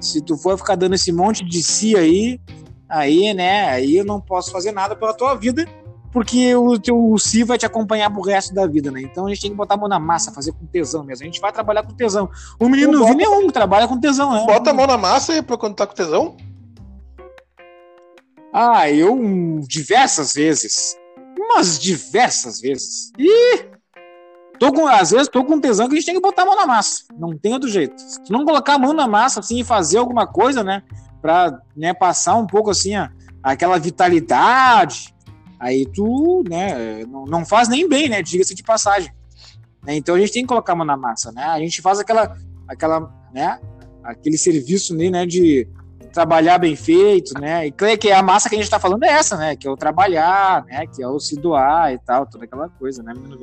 [SPEAKER 1] Se tu for ficar dando esse monte de si aí, aí, né? Aí eu não posso fazer nada pela tua vida porque o teu si vai te acompanhar pro resto da vida, né? Então a gente tem que botar a mão na massa, fazer com tesão mesmo. A gente vai trabalhar com tesão. O menino não vi nenhum que trabalha com tesão, né?
[SPEAKER 2] Bota a mão na massa pra quando tá com tesão?
[SPEAKER 1] Ah, eu diversas vezes. Umas diversas vezes. E tô com, às vezes tô com tesão que a gente tem que botar a mão na massa. Não tem outro jeito. Se não colocar a mão na massa assim e fazer alguma coisa, né, para né, passar um pouco assim a, aquela vitalidade, aí tu, né, não, não faz nem bem, né, diga-se de passagem. Né, então a gente tem que colocar a mão na massa, né? A gente faz aquela, aquela, né, aquele serviço né, né de trabalhar bem feito, né? E que a massa que a gente está falando é essa, né? Que é o trabalhar, né? Que é o se doar e tal, toda aquela coisa, né, menino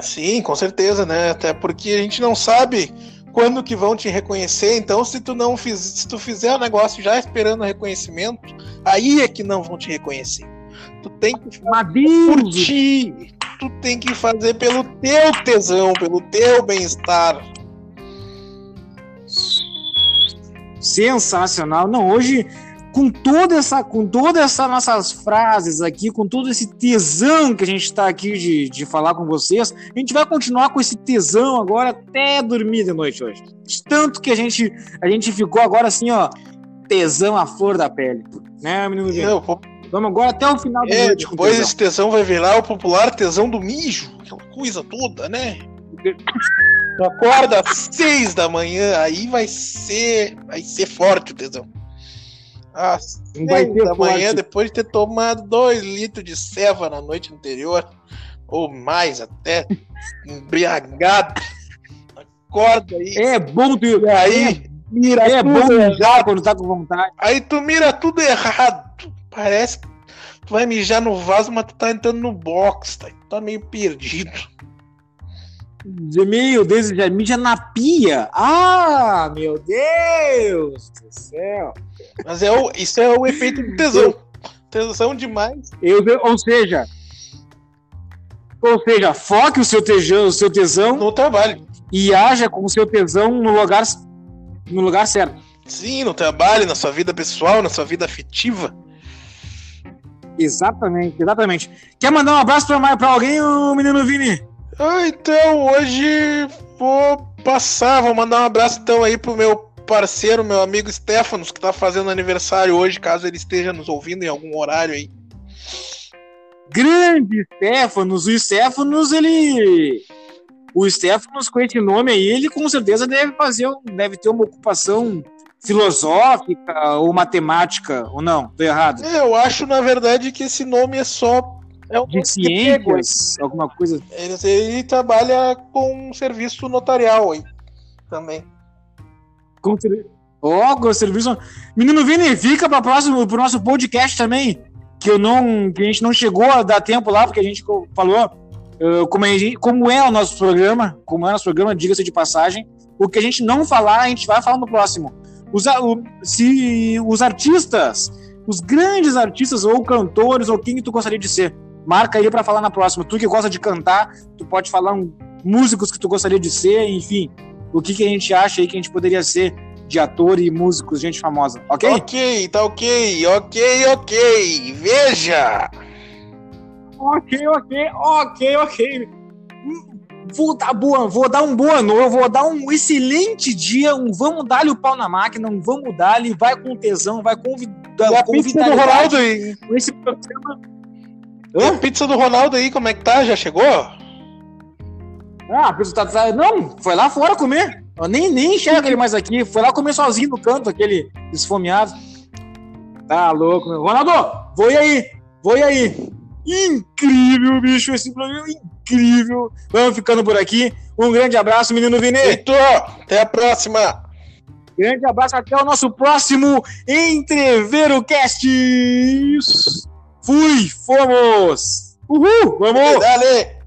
[SPEAKER 2] Sim, com certeza, né? Até porque a gente não sabe quando que vão te reconhecer, então se tu não fiz, se tu fizer o negócio já esperando reconhecimento, aí é que não vão te reconhecer. Tu tem que ti. Tu tem que fazer pelo teu tesão, pelo teu bem-estar.
[SPEAKER 1] Sensacional. Não, hoje com toda essa, com todas essas nossas frases aqui, com todo esse tesão que a gente está aqui de, de falar com vocês, a gente vai continuar com esse tesão agora até dormir de noite hoje. Tanto que a gente, a gente ficou agora assim, ó, tesão à flor da pele, né, menino? Eu, Vamos agora até o final
[SPEAKER 2] do É, depois esse tesão vai virar o popular tesão do mijo, aquela coisa toda, né? Tu acorda às seis da manhã, aí vai ser. Vai ser forte o tesão. Às vai seis da forte. manhã, depois de ter tomado dois litros de ceva na noite anterior, ou mais até, embriagado. Acorda aí.
[SPEAKER 1] É bom
[SPEAKER 2] tu. Aí,
[SPEAKER 1] mira é bom mijar quando tá com vontade.
[SPEAKER 2] Aí tu mira tudo errado. Parece que tu vai mijar no vaso, mas tu tá entrando no box, tá, tá meio perdido.
[SPEAKER 1] Meu Deus, já mija na pia. Ah, meu Deus do céu.
[SPEAKER 2] Mas é o, isso é o efeito do tesão. Tesão demais.
[SPEAKER 1] Eu, ou seja, ou seja, foque o seu tesão, o seu tesão
[SPEAKER 2] no trabalho
[SPEAKER 1] e haja com o seu tesão no lugar no lugar certo.
[SPEAKER 2] Sim, no trabalho, na sua vida pessoal, na sua vida afetiva.
[SPEAKER 1] Exatamente, exatamente. Quer mandar um abraço para alguém, o menino Vini?
[SPEAKER 2] Ah, então, hoje vou passar, vou mandar um abraço então aí pro meu parceiro, meu amigo Stefanos, que tá fazendo aniversário hoje, caso ele esteja nos ouvindo em algum horário aí.
[SPEAKER 1] Grande Stefanos, o Stefanos, ele. O Stefanos, com esse nome aí, ele com certeza deve fazer, deve ter uma ocupação filosófica ou matemática, ou não? Tô errado?
[SPEAKER 2] É, eu acho, na verdade, que esse nome é só. É um
[SPEAKER 1] de ciências, alguma coisa.
[SPEAKER 2] Ele, ele, trabalha com um serviço notarial aí também.
[SPEAKER 1] Com Ó, oh, serviço. Menino Vini, fica para próximo pro nosso podcast também, que eu não, que a gente não chegou a dar tempo lá porque a gente falou Uh, como, gente, como, é o nosso programa, como é o nosso programa, diga-se de passagem, o que a gente não falar, a gente vai falar no próximo. Os, se os artistas, os grandes artistas ou cantores, ou quem tu gostaria de ser, marca aí para falar na próxima. Tu que gosta de cantar, tu pode falar um, músicos que tu gostaria de ser, enfim, o que, que a gente acha aí que a gente poderia ser de ator e músicos, gente famosa, ok?
[SPEAKER 2] Ok, tá ok, ok, ok. Veja!
[SPEAKER 1] Ok, ok, ok, ok. Vou dar, boa, vou dar um boa noite, vou dar um excelente dia, um vamos dar-lhe o pau na máquina, um vamos dar-lhe, vai com tesão, vai convidar.
[SPEAKER 2] Pizza do Ronaldo aí? Esse programa. E a pizza do Ronaldo aí, como é que tá? Já chegou?
[SPEAKER 1] Ah, a pizza tá. tá não, foi lá fora comer. Eu nem, nem enxerga ele mais aqui. Foi lá comer sozinho no canto, aquele esfomeado. Tá louco, meu. Ronaldo, vou aí, vou aí. Incrível, bicho, esse programa incrível. Vamos ficando por aqui. Um grande abraço, menino Vini.
[SPEAKER 2] Heitor, até a próxima.
[SPEAKER 1] Grande abraço, até o nosso próximo Entreveiro Cast. Fui, fomos. Uhul, vamos.
[SPEAKER 2] Dale.